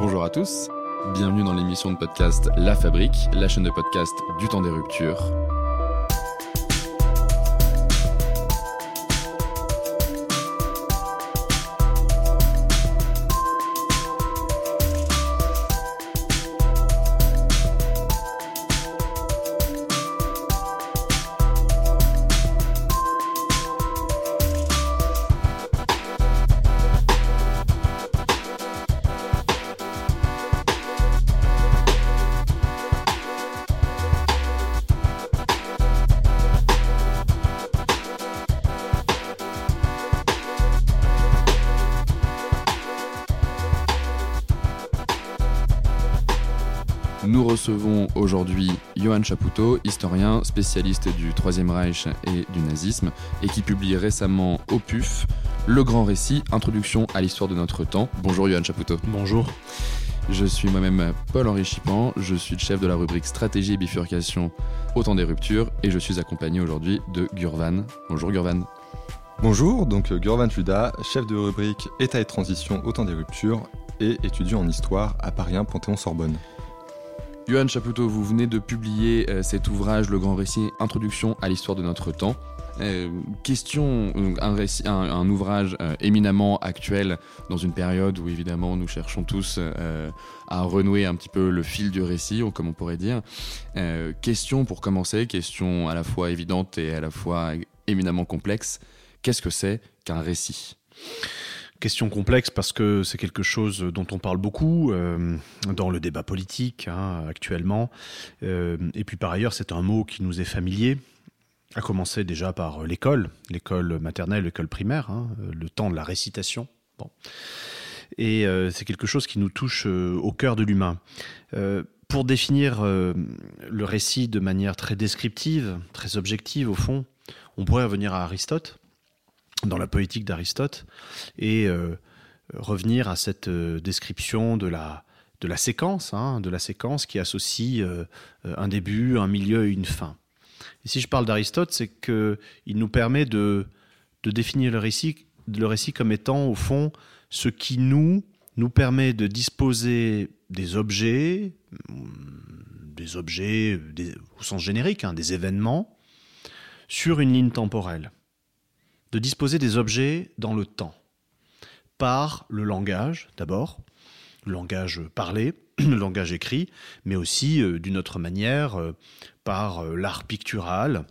Bonjour à tous, bienvenue dans l'émission de podcast La Fabrique, la chaîne de podcast du temps des ruptures. Johann Chapoutot, historien, spécialiste du Troisième Reich et du nazisme, et qui publie récemment au PUF Le Grand Récit, Introduction à l'histoire de notre temps. Bonjour Johann Chapoutot. Bonjour. Je suis moi-même Paul-Henri Chipan, je suis le chef de la rubrique Stratégie et bifurcation au temps des ruptures, et je suis accompagné aujourd'hui de Gurvan. Bonjour Gurvan. Bonjour, donc Gurvan Juda, chef de rubrique État et transition au temps des ruptures et étudiant en histoire à Paris 1 Panthéon-Sorbonne. Johan Chapoutot, vous venez de publier euh, cet ouvrage, Le Grand Récit, Introduction à l'histoire de notre temps. Euh, question, un, ouvrage euh, éminemment actuel dans une période où évidemment nous cherchons tous à renouer un petit peu le fil du récit, ou comme on pourrait dire. Question pour commencer, question à la fois évidente et à la fois éminemment complexe. Qu'est-ce que c'est qu'un récit? Question complexe parce que c'est quelque chose dont on parle beaucoup euh, dans le débat politique hein, actuellement. Euh, et puis par ailleurs, c'est un mot qui nous est familier, à commencer déjà par l'école, l'école maternelle, l'école primaire, hein, le temps de la récitation. Et euh, c'est quelque chose qui nous touche au cœur de l'humain. Pour définir le récit de manière très descriptive, très objective au fond, on pourrait revenir à Aristote dans la poétique d'Aristote et euh, revenir à cette euh, description de la, de la séquence, hein, de la séquence qui associe euh, un début, un milieu et une fin. Et si je parle d'Aristote, c'est que il nous permet de, de définir le récit, le récit comme étant au fond ce qui nous nous permet de disposer des objets, des objets au sens générique, hein, des événements, sur une ligne temporelle de disposer des objets dans le temps, par le langage d'abord, le langage parlé, le langage écrit, mais aussi euh, d'une autre manière euh, par euh, l'art pictural.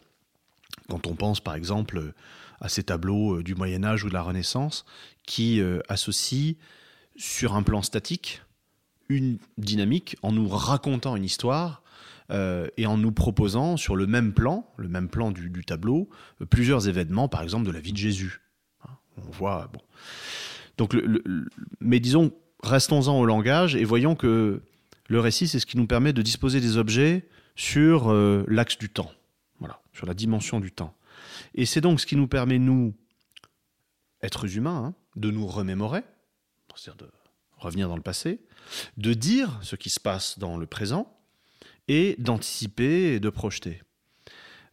Quand on pense par exemple à ces tableaux du Moyen Âge ou de la Renaissance qui associent sur un plan statique une dynamique en nous racontant une histoire euh, et en nous proposant sur le même plan, le même plan du, tableau, euh, plusieurs événements, par exemple de la vie de Jésus. Hein, On voit bon. Donc, mais disons, restons-en au langage et voyons que le récit, c'est ce qui nous permet de disposer des objets sur euh, l'axe du temps, voilà, sur la dimension du temps. Et c'est donc ce qui nous permet, nous, êtres humains, hein, de nous remémorer, c'est-à-dire de revenir dans le passé, de dire ce qui se passe dans le présent et d'anticiper et de projeter.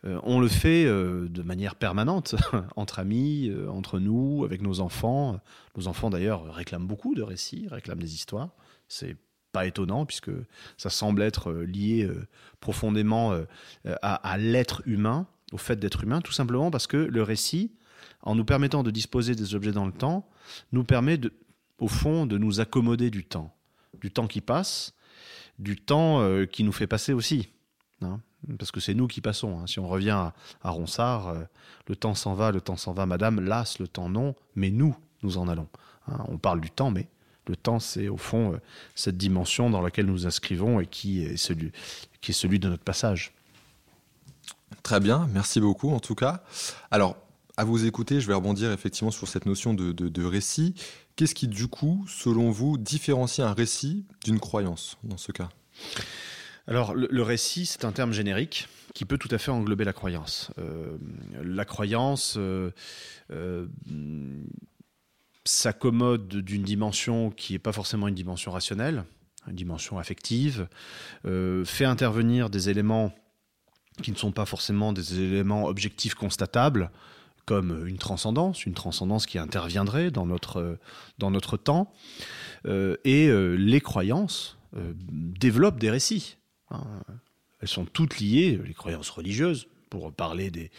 Euh, on le fait euh, de manière permanente, entre amis, euh, entre nous, avec nos enfants. Nos enfants, d'ailleurs, réclament beaucoup de récits, réclament des histoires. C'est pas étonnant, puisque ça semble être lié profondément à, à l'être humain, au fait d'être humain, tout simplement parce que le récit, en nous permettant de disposer des objets dans le temps, nous permet, de, au fond, de nous accommoder du temps. Du temps qui passe, du temps euh, qui nous fait passer aussi. hein. parce que c'est nous qui passons. hein. Si on revient à, Ronsard, euh, le temps s'en va, le temps s'en va, madame, las, le temps non, mais nous, nous en allons. hein. on parle du temps, mais le temps, c'est au fond euh, cette dimension dans laquelle nous inscrivons et qui est celui, qui est celui de notre passage. Très bien, merci beaucoup en tout cas. Alors, à vous écouter, je vais rebondir effectivement sur cette notion de, récit. Qu'est-ce qui, du coup, selon vous, différencie un récit d'une croyance dans ce cas? Alors, le, récit, c'est un terme générique qui peut tout à fait englober la croyance. Euh, la croyance euh, euh, s'accommode d'une dimension qui n'est pas forcément une dimension rationnelle, une dimension affective, fait intervenir des éléments qui ne sont pas forcément des éléments objectifs constatables, comme une transcendance, une transcendance qui interviendrait dans notre, dans notre temps. et les croyances développent des récits. Hein. Elles sont toutes liées, les croyances religieuses, pour parler des,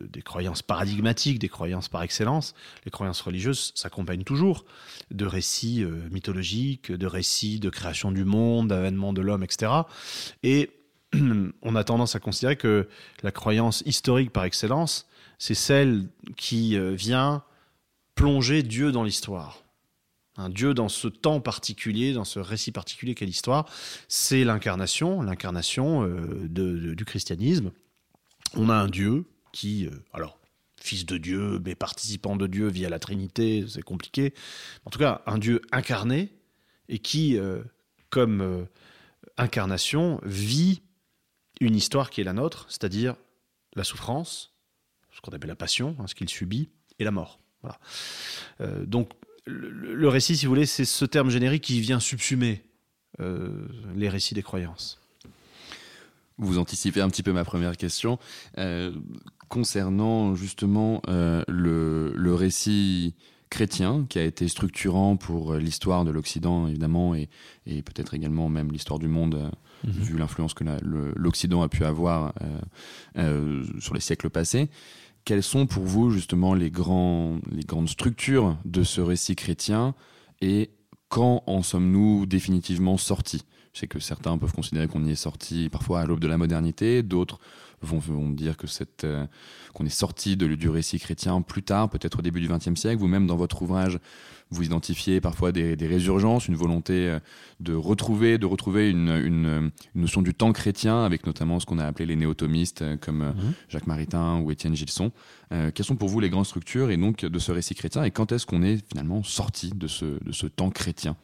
des croyances paradigmatiques, des croyances par excellence. Les croyances religieuses s'accompagnent toujours de récits euh, mythologiques, de récits de création du monde, d'avènement de l'homme, etc. Et on a tendance à considérer que la croyance historique par excellence, c'est celle qui euh, vient plonger Dieu dans l'histoire. Un Dieu dans ce temps particulier, dans ce récit particulier qu'est l'histoire, c'est l'incarnation, l'incarnation euh, du christianisme. On a un Dieu qui, euh, alors, fils de Dieu, mais participant de Dieu via la Trinité, c'est compliqué. En tout cas, un Dieu incarné et qui, comme incarnation, vit une histoire qui est la nôtre, c'est-à-dire la souffrance, ce qu'on appelle la passion, hein, ce qu'il subit, et la mort. Voilà. donc, le, récit, si vous voulez, c'est ce terme générique qui vient subsumer les récits des croyances. Vous anticipez un petit peu ma première question concernant justement euh, le, récit chrétien qui a été structurant pour euh, l'histoire de l'Occident évidemment et, peut-être également même l'histoire du monde euh, mhm. vu l'influence que l'Occident a pu avoir sur les siècles passés. Quelles sont pour vous justement les, grands, les grandes structures de ce récit chrétien et quand en sommes-nous définitivement sortis? Je sais que certains peuvent considérer qu'on y est sorti parfois à l'aube de la modernité, d'autres vont, dire que cette, euh, qu'on est sorti de, du récit chrétien plus tard, peut-être au début du XXe siècle. Vous-même, dans votre ouvrage, vous identifiez parfois des, résurgences, une volonté euh, de retrouver, de retrouver une, une, notion du temps chrétien, avec notamment ce qu'on a appelé les néotomistes, euh, comme mhm. Jacques Maritain ou Étienne Gilson. quelles sont pour vous les grandes structures et donc de ce récit chrétien, et quand est-ce qu'on est finalement sorti de ce, de ce temps chrétien?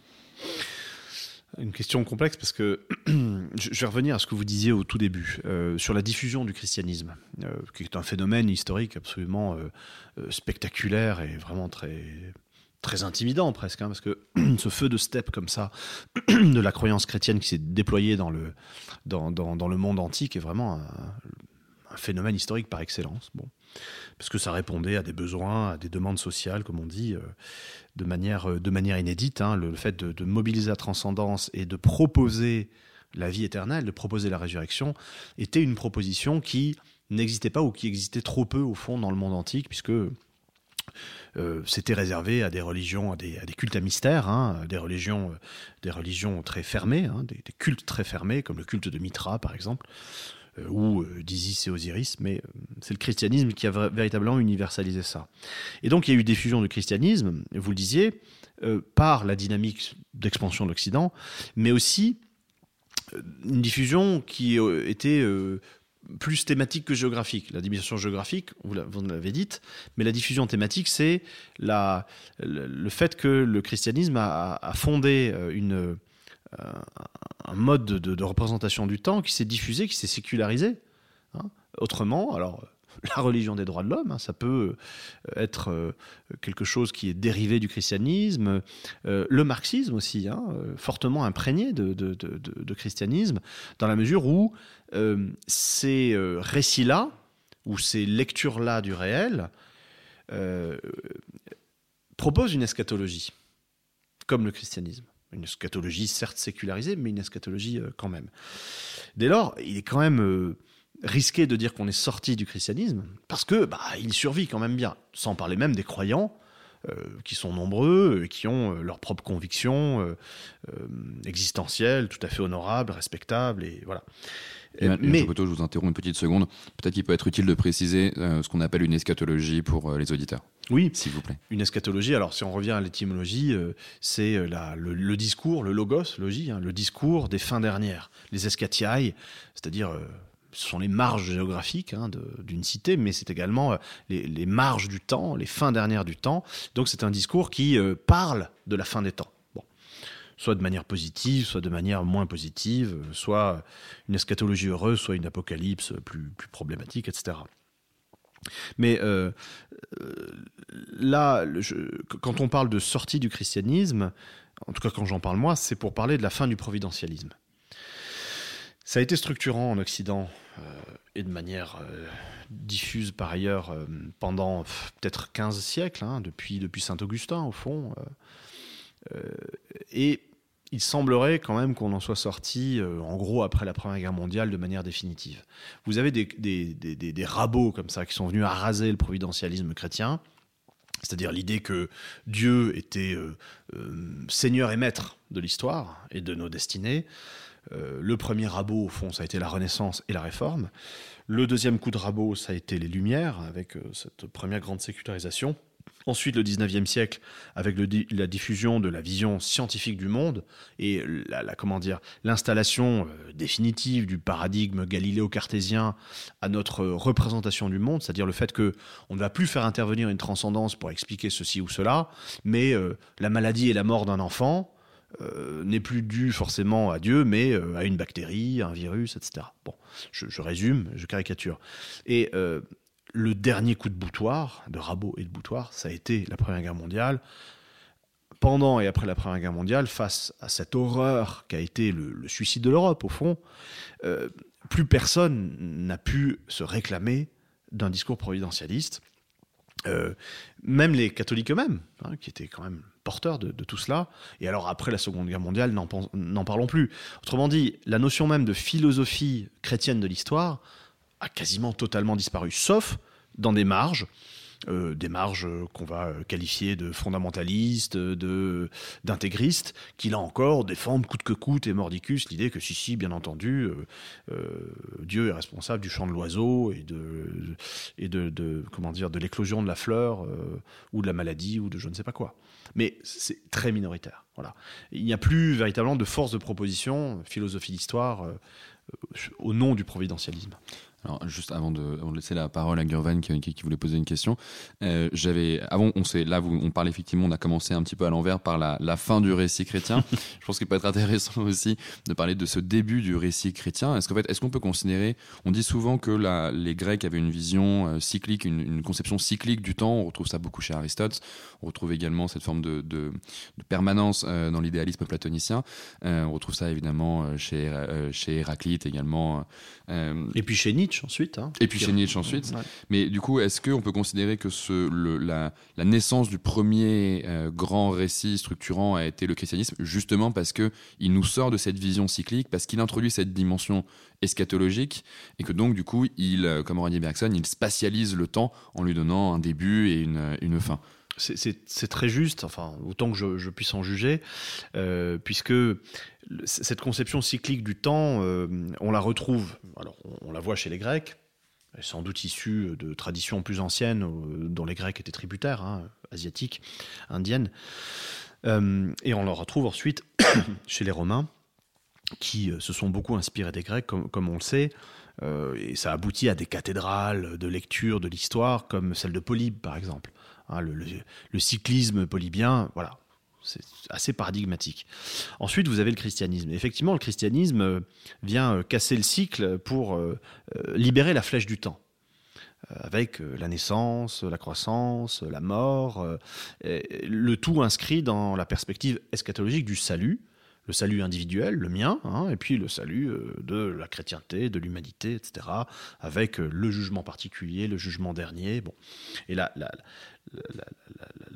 Une question complexe parce que je vais revenir à ce que vous disiez au tout début euh, sur la diffusion du christianisme, euh, qui est un phénomène historique absolument euh, spectaculaire et vraiment très très intimidant presque, hein, parce que ce feu de steppe comme ça de la croyance chrétienne qui s'est déployé dans le dans, dans, le monde antique est vraiment un, un phénomène historique par excellence. Bon parce que ça répondait à des besoins, à des demandes sociales, comme on dit, euh, de, manière, euh, de manière inédite. Hein. le, fait de, mobiliser la transcendance et de proposer la vie éternelle, de proposer la résurrection, était une proposition qui n'existait pas ou qui existait trop peu au fond dans le monde antique, puisque euh, c'était réservé à des religions, à des, cultes à mystère, hein, des, religions, des religions très fermées, hein, des, cultes très fermés, comme le culte de Mitra par exemple, ou euh, d'Isis et Osiris, mais euh, c'est le christianisme qui a véritablement universalisé ça. Et donc il y a eu diffusion du christianisme, vous le disiez, par la dynamique d'expansion de l'Occident, mais aussi une diffusion qui était plus thématique que géographique. La dimension géographique, vous l'avez dite, mais la diffusion thématique, c'est le fait que le christianisme a fondé une, un mode de, représentation du temps qui s'est diffusé, qui s'est sécularisé. Hein. Autrement, alors la religion des droits de l'homme, hein, ça peut euh, être euh, quelque chose qui est dérivé du christianisme, euh, le marxisme aussi, hein, fortement imprégné de, christianisme, dans la mesure où ces récits-là, ou ces lectures-là du réel, proposent une eschatologie, comme le christianisme. Une eschatologie certes sécularisée, mais une eschatologie euh, quand même. Dès lors, il est quand même euh, risqué de dire qu'on est sorti du christianisme, parce que bah, il survit quand même bien, sans parler même des croyants, qui sont nombreux, qui ont leurs propres convictions existentielles, tout à fait honorables, respectables, et voilà. Euh, mais je vous interromps une petite seconde. Peut-être qu'il peut être utile de préciser euh, ce qu'on appelle une eschatologie pour euh, les auditeurs. Oui, s'il vous plaît. Une eschatologie. Alors, si on revient à l'étymologie, c'est le, le, discours, le logos, logie, hein, le discours des fins dernières, les eschatiae, c'est-à-dire ce sont les marges géographiques hein, d'une cité, mais c'est également les, les, marges du temps, les fins dernières du temps. Donc c'est un discours qui parle de la fin des temps soit de manière positive, soit de manière moins positive, soit une eschatologie heureuse, soit une apocalypse plus, problématique, etc. Mais euh, euh, là, quand on parle de sortie du christianisme, en tout cas quand j'en parle moi, c'est pour parler de la fin du providentialisme. Ça a été structurant en Occident et de manière diffuse par ailleurs pendant peut-être 15 siècles, hein, depuis, Saint-Augustin au fond. et il semblerait quand même qu'on en soit sorti, euh, en gros, après la Première Guerre mondiale, de manière définitive. Vous avez des, rabots comme ça qui sont venus araser le providentialisme chrétien, c'est-à-dire l'idée que Dieu était euh, euh, seigneur et maître de l'histoire et de nos destinées. Le premier rabot, au fond, ça a été la Renaissance et la Réforme. Le deuxième coup de rabot, ça a été les Lumières, avec cette première grande sécularisation. Ensuite, le 19e siècle, avec la diffusion de la vision scientifique du monde et la, comment dire, l'installation euh, définitive du paradigme galiléo-cartésien à notre représentation du monde, c'est-à-dire le fait que on ne va plus faire intervenir une transcendance pour expliquer ceci ou cela, mais euh, la maladie et la mort d'un enfant euh, n'est plus due forcément à Dieu, mais à une bactérie, un virus, etc. Bon, je, résume, je caricature. Et le dernier coup de boutoir, de rabot et de boutoir, ça a été la Première Guerre mondiale. Pendant et après la Première Guerre mondiale, face à cette horreur qu'a été le, suicide de l'Europe, au fond, euh, plus personne n'a pu se réclamer d'un discours providentialiste. Euh, même les catholiques eux-mêmes, hein, qui étaient quand même porteurs de, tout cela. Et alors après la Seconde Guerre mondiale, n'en parlons plus. Autrement dit, la notion même de philosophie chrétienne de l'histoire a quasiment totalement disparu, sauf dans des marges. Euh, des marges qu'on va qualifier de fondamentalistes, de d'intégristes, qui là encore défendent coûte que coûte et mordicus l'idée que si si bien entendu euh, euh, Dieu est responsable du chant de l'oiseau et de et de, comment dire de l'éclosion de la fleur ou de la maladie ou de je ne sais pas quoi. Mais c'est très minoritaire. Voilà. Il n'y a plus véritablement de force de proposition, philosophie d'histoire, au nom du providentialisme. Alors, juste avant de, laisser la parole à Gurvan qui, qui, voulait poser une question, euh, j'avais avant on sait là vous, on parle effectivement on a commencé un petit peu à l'envers par la, la, fin du récit chrétien. Je pense qu'il peut être intéressant aussi de parler de ce début du récit chrétien. Est-ce qu'en fait est-ce qu'on peut considérer on dit souvent que la, les Grecs avaient une vision euh, cyclique, une, une, conception cyclique du temps. On retrouve ça beaucoup chez Aristote. On retrouve également cette forme de, de, de permanence euh, dans l'idéalisme platonicien. On retrouve ça évidemment chez chez Héraclite également. Et puis chez Nietzsche ensuite. Hein. et puis chez Nietzsche ensuite. Mais du coup, est-ce qu'on peut considérer que ce, le, la, la, naissance du premier euh, grand récit structurant a été le christianisme, justement parce que il nous sort de cette vision cyclique, parce qu'il introduit cette dimension eschatologique, et que donc, du coup, il, euh, comme René Bergson, il spatialise le temps en lui donnant un début et une, une fin c'est très juste, enfin, autant que je, puisse en juger, euh, puisque cette conception cyclique du temps, euh, on la retrouve, alors on, la voit chez les Grecs, sans doute issue de traditions plus anciennes euh, dont les Grecs étaient tributaires, hein, asiatiques, indiennes, et on la retrouve ensuite chez les Romains, qui se sont beaucoup inspirés des Grecs, comme, comme on le sait, et ça aboutit à des cathédrales de lecture de l'histoire, comme celle de Polybe, par exemple. Hein, le, cyclisme polybien, voilà, c'est assez paradigmatique. Ensuite, vous avez le christianisme. Effectivement, le christianisme euh, vient euh, casser le cycle pour euh, libérer la flèche du temps avec la naissance, la croissance, la mort, le tout inscrit dans la perspective eschatologique du salut, le salut individuel, le mien, hein, et puis le salut euh, de la chrétienté, de l'humanité, etc., avec euh, le jugement particulier, le jugement dernier. Bon. Et la, la,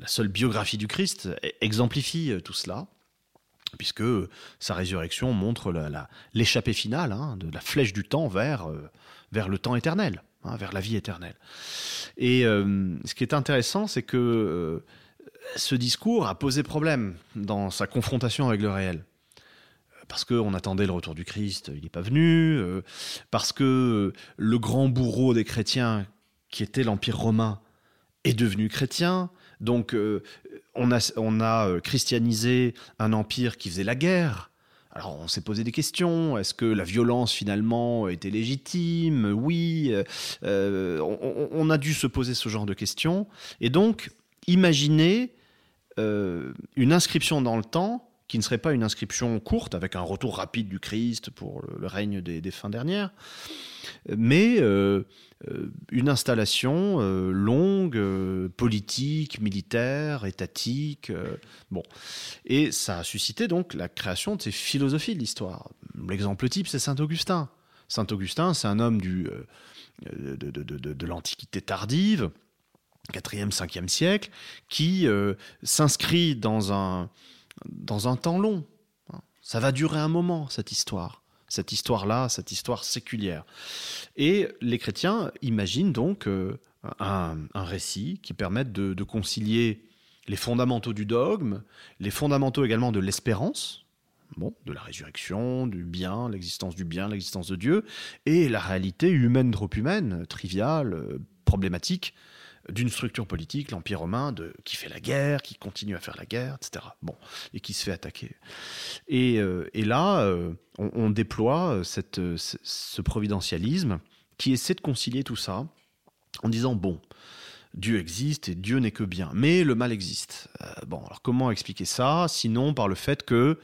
seule biographie du Christ exemplifie euh, tout cela, puisque sa résurrection montre l'échappée finale hein, de la flèche du temps vers, le temps éternel, hein, vers la vie éternelle. Et ce qui est intéressant, c'est que ce discours a posé problème dans sa confrontation avec le réel parce qu'on attendait le retour du Christ, il n'est pas venu, euh, parce que le grand bourreau des chrétiens, qui était l'Empire romain, est devenu chrétien. Donc euh, on a, euh, christianisé un empire qui faisait la guerre. Alors on s'est posé des questions. Est-ce que la violence finalement était légitime? Oui. on, on, a dû se poser ce genre de questions. Et donc, imaginez une inscription dans le temps qui ne serait pas une inscription courte avec un retour rapide du Christ pour le, règne des, fins dernières, mais euh, euh, une installation euh, longue, politique, militaire, étatique. bon. Et ça a suscité donc la création de ces philosophies de l'histoire. L'exemple type, c'est Saint Augustin. Saint Augustin, c'est un homme du, de, de l'Antiquité tardive, 4e, 5e siècle, qui s'inscrit dans un, dans un temps long. Ça va durer un moment, cette histoire. Cette histoire-là, cette histoire séculière. Et les chrétiens imaginent donc euh, un, récit qui permette de, concilier les fondamentaux du dogme, les fondamentaux également de l'espérance, bon, de la résurrection, du bien, l'existence du bien, l'existence de Dieu, et la réalité humaine trop humaine, triviale, euh, problématique d'une structure politique, l'Empire romain, de, qui fait la guerre, qui continue à faire la guerre, etc. Bon, et qui se fait attaquer. Et, euh, là, euh, on, déploie euh, ce providentialisme qui essaie de concilier tout ça en disant, bon, Dieu existe et Dieu n'est que bien, mais le mal existe. bon, alors comment expliquer ça? Sinon par le fait que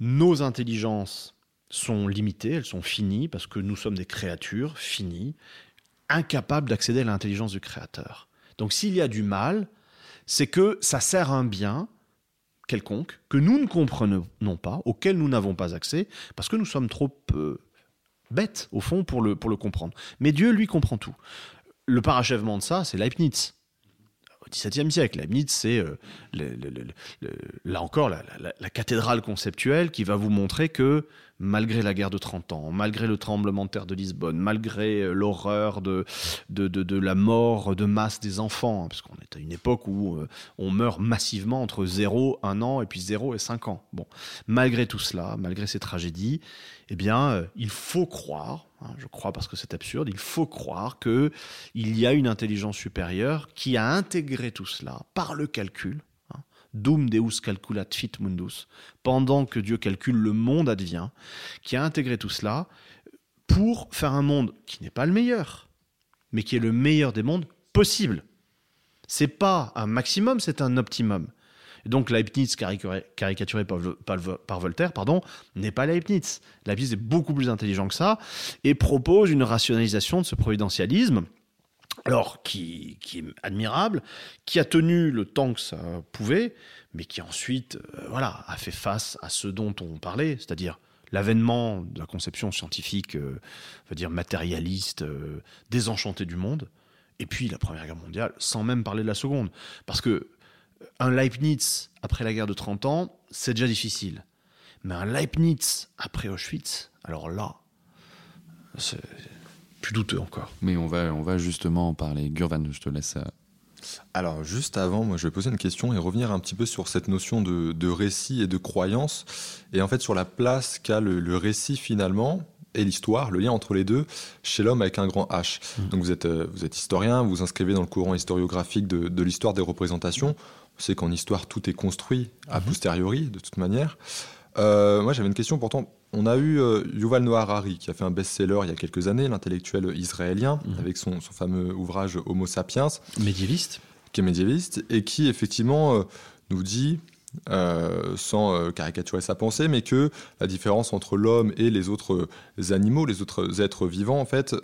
nos intelligences sont limitées, elles sont finies, parce que nous sommes des créatures finies, incapable d'accéder à l'intelligence du Créateur. Donc s'il y a du mal, c'est que ça sert un bien quelconque que nous ne comprenons pas, auquel nous n'avons pas accès, parce que nous sommes trop euh, bêtes, au fond, pour le, pour le comprendre. Mais Dieu, lui, comprend tout. Le parachèvement de ça, c'est Leibniz. XVIIe siècle. Leibniz, c'est euh, là encore la, cathédrale conceptuelle qui va vous montrer que malgré la guerre de 30 ans, malgré le tremblement de terre de Lisbonne, malgré euh, l'horreur de de, la mort de masse des enfants, hein, parce qu'on est à une époque où euh, on meurt massivement entre 0, 1 an et puis 0 et 5 ans. Bon, malgré tout cela, malgré ces tragédies, eh bien, il faut croire, Hein, je crois parce que c'est absurde, il faut croire que il y a une intelligence supérieure qui a intégré tout cela par le calcul. Dum Deus calculat fit mundus. Pendant que Dieu calcule, le monde advient. Qui a intégré tout cela pour faire un monde qui n'est pas le meilleur, mais qui est le meilleur des mondes possibles. C'est pas un maximum, c'est un optimum. Donc Leibniz, caricaturé par, Voltaire, pardon, n'est pas Leibniz. Leibniz est beaucoup plus intelligent que ça et propose une rationalisation de ce providentialisme. Alors, qui, est admirable, qui a tenu le temps que ça pouvait, mais qui ensuite, euh, voilà, a fait face à ce dont on parlait, c'est-à-dire l'avènement de la conception scientifique, euh, veut dire matérialiste, euh, désenchantée du monde, et puis la Première Guerre mondiale, sans même parler de la Seconde. Parce que un Leibniz après la guerre de 30 ans, c'est déjà difficile. Mais un Leibniz après Auschwitz, alors là, c'est plus douteux encore. Mais on va, on va justement en parler. Gurvan, je te laisse. Euh, alors juste avant, moi je vais poser une question et revenir un petit peu sur cette notion de, récit et de croyance, et en fait sur la place qu'a le, récit finalement et l'histoire, le lien entre les deux, chez l'homme avec un grand H. Mmh. Donc vous êtes, euh, vous êtes historien, vous vous inscrivez dans le courant historiographique de, de l'histoire des représentations c'est qu'en histoire, tout est construit a mhm. posteriori, de toute manière. Euh, moi, j'avais une question pourtant. On a eu euh, Yuval Noah Harari, qui a fait un best-seller il y a quelques années, l'intellectuel israélien, mhm. avec son, fameux ouvrage Homo sapiens. Médiéviste. Qui est médiéviste, et qui, effectivement, euh, nous dit euh, sans caricaturer sa pensée, mais que la différence entre l'homme et les autres animaux, les autres êtres vivants, en fait,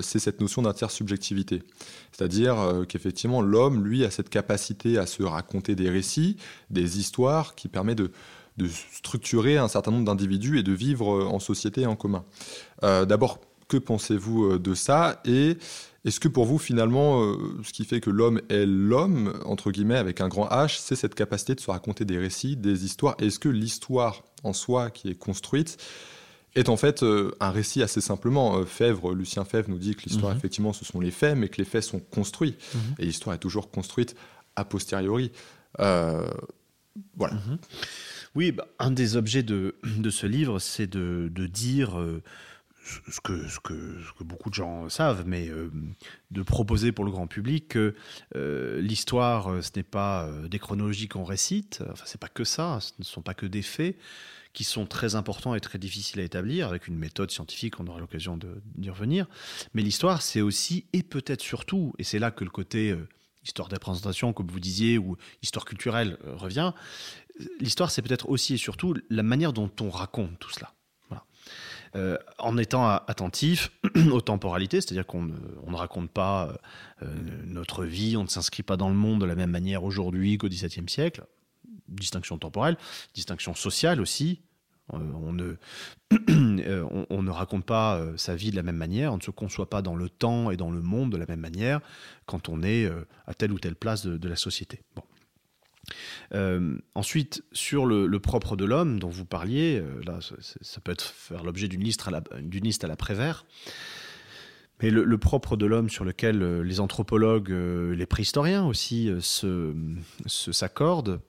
c'est cette notion d'intersubjectivité. C'est-à-dire qu'effectivement, l'homme, lui, a cette capacité à se raconter des récits, des histoires, qui permet de, de structurer un certain nombre d'individus et de vivre en société en commun. D'abord, que pensez-vous de ça et est-ce que pour vous, finalement, euh, ce qui fait que l'homme est l'homme, entre guillemets, avec un grand H, c'est cette capacité de se raconter des récits, des histoires? Est-ce que l'histoire en soi qui est construite est en fait euh, un récit assez simplement? Euh, Fèvre, Lucien Fèvre nous dit que l'histoire, mhm. effectivement, ce sont les faits, mais que les faits sont construits. Mhm. Et l'histoire est toujours construite a posteriori. voilà. Mhm. Oui, bah, un des objets de, de ce livre, c'est de, de, dire ce que, ce, que, beaucoup de gens savent, mais euh, de proposer pour le grand public que euh, l'histoire, euh, ce n'est pas des chronologies qu'on récite, enfin, c'est pas que ça, ce ne sont pas que des faits qui sont très importants et très difficiles à établir, avec une méthode scientifique, on aura l'occasion d'y revenir. Mais l'histoire, c'est aussi, et peut-être surtout, et c'est là que le côté histoire représentations, comme vous disiez, ou histoire culturelle revient. L'histoire, c'est peut-être aussi et surtout la manière dont on raconte tout cela. Euh, en étant attentif aux temporalités, c'est-à-dire qu'on ne, raconte pas euh, notre vie, on ne s'inscrit pas dans le monde de la même manière aujourd'hui qu'au XVIIe siècle. Distinction temporelle, distinction sociale aussi. Euh, on, ne, on, ne raconte pas sa vie de la même manière, on ne se conçoit pas dans le temps et dans le monde de la même manière quand on est à telle ou telle place de, de la société. Bon. Euh, ensuite, sur le, propre de l'homme dont vous parliez, euh, là, ça, peut être faire l'objet d'une liste à la, liste Prévert. Mais le, propre de l'homme sur lequel euh, les anthropologues, les préhistoriens aussi se, s'accordent,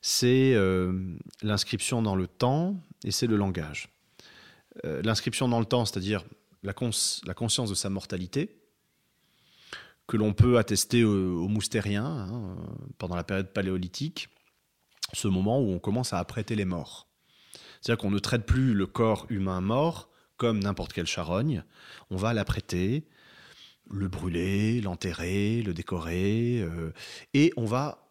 c'est l'inscription dans le temps et c'est le langage. l'inscription dans le temps, c'est-à-dire la conscience de sa mortalité, que l'on peut attester aux, moustériens hein, pendant la période paléolithique, ce moment où on commence à apprêter les morts. C'est-à-dire qu'on ne traite plus le corps humain mort comme n'importe quelle charogne, on va l'apprêter, le brûler, l'enterrer, le décorer, euh, et on va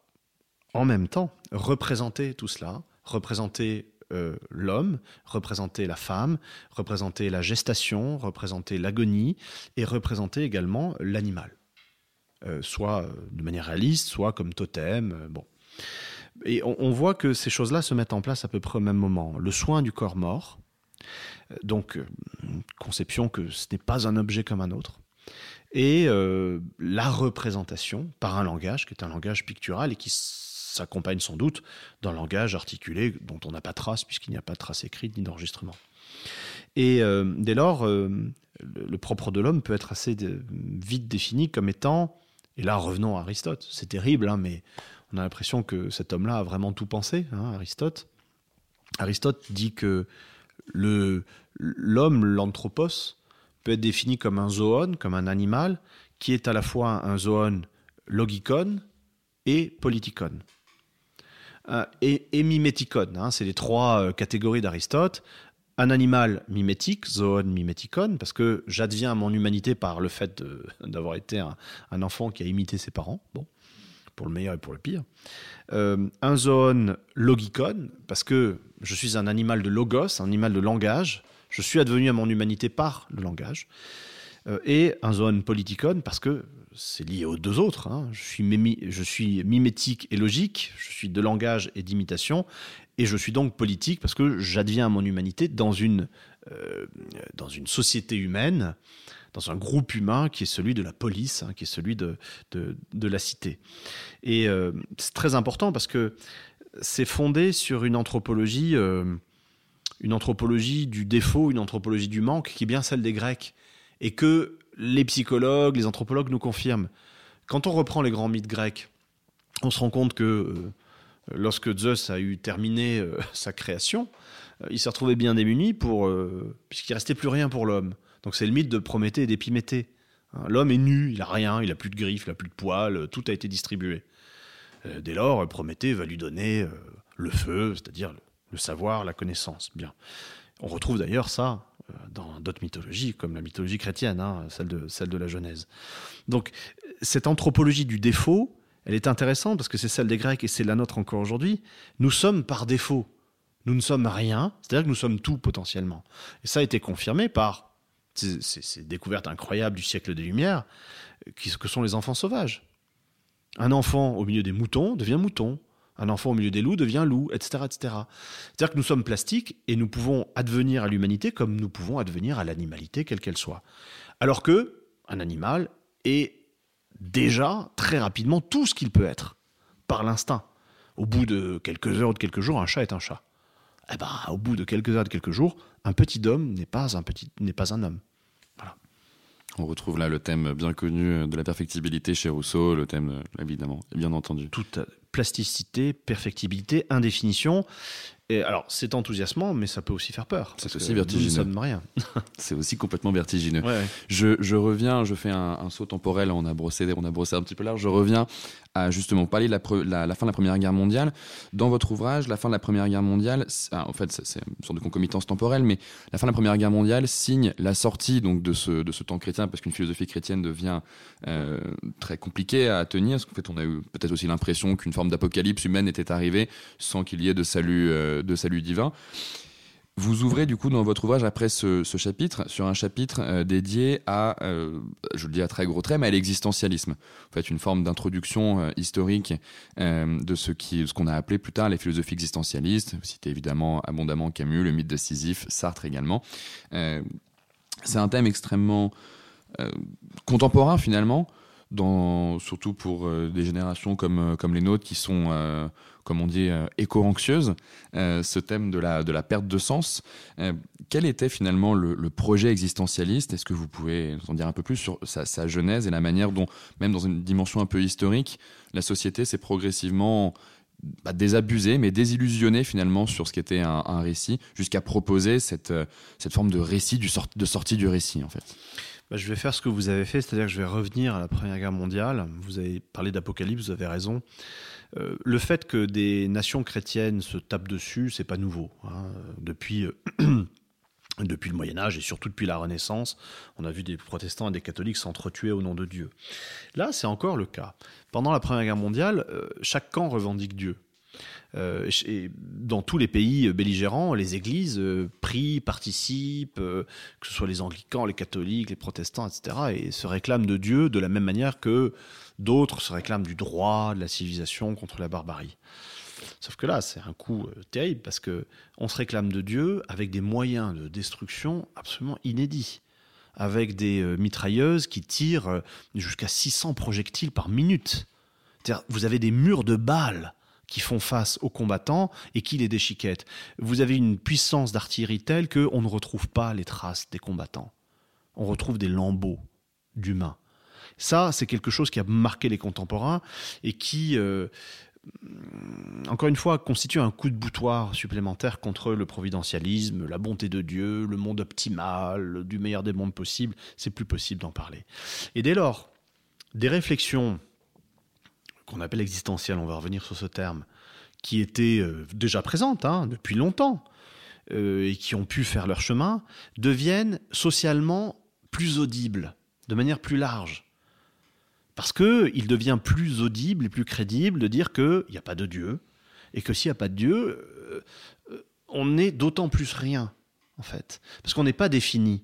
en même temps représenter tout cela, représenter euh, l'homme, représenter la femme, représenter la gestation, représenter l'agonie, et représenter également l'animal. Euh, soit euh, de manière réaliste, soit comme totem. Euh, bon. Et on, voit que ces choses-là se mettent en place à peu près au même moment. Le soin du corps mort, donc conception que ce n'est pas un objet comme un autre, et la représentation par un langage qui est un langage pictural et qui s'accompagne sans doute d'un langage articulé dont on n'a pas trace puisqu'il n'y a pas de trace écrite ni d'enregistrement. Et dès lors, le, propre de l'homme peut être assez vite défini comme étant et là, revenons à Aristote. C'est terrible, hein, mais on a l'impression que cet homme-là a vraiment tout pensé, hein, Aristote. Aristote dit que l'homme, l'anthropos, peut être défini comme un zoon, comme un animal, qui est à la fois un zoon logikon et politikon. Euh, et, et hein, c'est les trois euh, catégories d'Aristote un animal mimétique, zoon miméticon, parce que j'adviens à mon humanité par le fait d'avoir été un, enfant qui a imité ses parents, bon, pour le meilleur et pour le pire. Euh, un zoon logicon, parce que je suis un animal de logos, un animal de langage, je suis advenu à mon humanité par le langage. Euh, et un zoon politikon, parce que c'est lié aux deux autres. Hein. Je, suis mimétique et logique, je suis de langage et d'imitation, et je suis donc politique parce que j'adviens à mon humanité dans une, euh, dans une société humaine, dans un groupe humain qui est celui de la police, hein, qui est celui de, de, la cité. Et euh, c'est très important parce que c'est fondé sur une anthropologie, une anthropologie du défaut, une anthropologie du manque, qui est bien celle des Grecs, et que les psychologues, les anthropologues nous confirment. Quand on reprend les grands mythes grecs, on se rend compte que lorsque Zeus a eu terminé euh, sa création, euh, il s'est retrouvé bien démuni pour, euh, puisqu'il restait plus rien pour l'homme. Donc c'est le mythe de Prométhée et d'Épiméthée. Hein, l'homme est nu, il a rien, il a plus de griffes, il a plus de poils, tout a été distribué. dès lors, Prométhée va lui donner le feu, c'est-à-dire le, savoir, la connaissance. Bien. On retrouve d'ailleurs ça dans d'autres mythologies, comme la mythologie chrétienne, hein, celle, de, celle de la Genèse. Donc cette anthropologie du défaut, elle est intéressante parce que c'est celle des Grecs et c'est la nôtre encore aujourd'hui. Nous sommes par défaut. Nous ne sommes rien, c'est-à-dire que nous sommes tout potentiellement. Et ça a été confirmé par ces, découvertes incroyables du siècle des Lumières, que sont les enfants sauvages. Un enfant au milieu des moutons devient mouton. Un enfant au milieu des loups devient loup, etc. etc. C'est-à-dire que nous sommes plastiques et nous pouvons advenir à l'humanité comme nous pouvons advenir à l'animalité, quelle qu'elle soit. Alors que un animal est déjà très rapidement tout ce qu'il peut être, par l'instinct. Au bout de quelques heures ou de quelques jours, un chat est un chat. Eh ben, au bout de quelques heures, de quelques jours, un petit homme n'est pas un homme. On retrouve là le thème bien connu de la perfectibilité chez Rousseau, le thème, évidemment, bien entendu. Tout plasticité, perfectibilité, indéfinition. Et alors, c'est enthousiasmant, mais ça peut aussi faire peur. C'est aussi vertigineux. Nous ne rien. c'est aussi complètement vertigineux. Ouais, ouais. Je, je reviens, je fais un, un saut temporel, on a, brossé, on a brossé un petit peu large, je reviens justement parler de la, fin de la Première Guerre mondiale. Dans votre ouvrage, la fin de la Première Guerre mondiale, ah, en fait c'est- une sorte de concomitance temporelle, mais la fin de la Première Guerre mondiale signe la sortie donc, de, ce, temps chrétien, parce qu'une philosophie chrétienne devient euh, très compliquée à tenir, parce qu'en fait on a eu peut-être aussi l'impression qu'une forme d'apocalypse humaine était arrivée sans qu'il y ait de salut, euh, de salut divin. Vous ouvrez du coup dans votre ouvrage après ce, ce chapitre sur un chapitre euh, dédié à, euh, je le dis à très gros traits, mais à l'existentialisme. En fait, une forme d'introduction euh, historique euh, de ce qui, ce qu'on a appelé plus tard les philosophies existentialistes. Vous citez évidemment abondamment Camus, le mythe de Sisyphe, Sartre également. Euh, c'est un thème extrêmement euh, contemporain finalement, surtout pour euh, des générations comme, euh, comme les nôtres qui sont, euh, comme on dit, éco-anxieuses. Ce thème de la, perte de sens. Quel était finalement le, projet existentialiste? Est-ce que vous pouvez nous en dire un peu plus sur sa, genèse et la manière dont, même dans une dimension un peu historique, la société s'est progressivement bah, désabusée, mais désillusionnée finalement sur ce qu'était un, un récit, jusqu'à proposer cette, forme de récit, de sortie du récit en fait? Bah, je vais faire ce que vous avez fait, c'est-à-dire que je vais revenir à la Première Guerre mondiale. Vous avez parlé d'apocalypse, vous avez raison. Euh, le fait que des nations chrétiennes se tapent dessus, c'est pas nouveau. hein. Depuis, euh, depuis le Moyen Âge et surtout depuis la Renaissance, on a vu des protestants et des catholiques s'entretuer au nom de Dieu. Là, c'est encore le cas. Pendant la Première Guerre mondiale, euh, chaque camp revendique Dieu. Euh, dans tous les pays belligérants, les églises euh, prient, participent, euh, que ce soit les anglicans, les catholiques, les protestants, etc., et se réclament de Dieu de la même manière que d'autres se réclament du droit, de la civilisation contre la barbarie. Sauf que là, c'est un coup terrible parce que on se réclame de Dieu avec des moyens de destruction absolument inédits, avec des mitrailleuses qui tirent jusqu'à 600 projectiles par minute. Vous avez des murs de balles qui font face aux combattants et qui les déchiquettent. Vous avez une puissance d'artillerie telle que on ne retrouve pas les traces des combattants. On retrouve des lambeaux d'humains. Ça, c'est quelque chose qui a marqué les contemporains et qui, euh, encore une fois, constitue un coup de boutoir supplémentaire contre le providentialisme, la bonté de Dieu, le monde optimal, du meilleur des mondes possibles. C'est plus possible d'en parler. Et dès lors, des réflexions qu'on appelle existentielles, on va revenir sur ce terme, qui étaient euh, déjà présentes hein, depuis longtemps euh, et qui ont pu faire leur chemin, deviennent socialement plus audibles, de manière plus large. Parce qu'il devient plus audible et plus crédible de dire qu'il n'y a pas de Dieu, et que s'il n'y a pas de Dieu, euh, on n'est d'autant plus rien, en fait. Parce qu'on n'est pas défini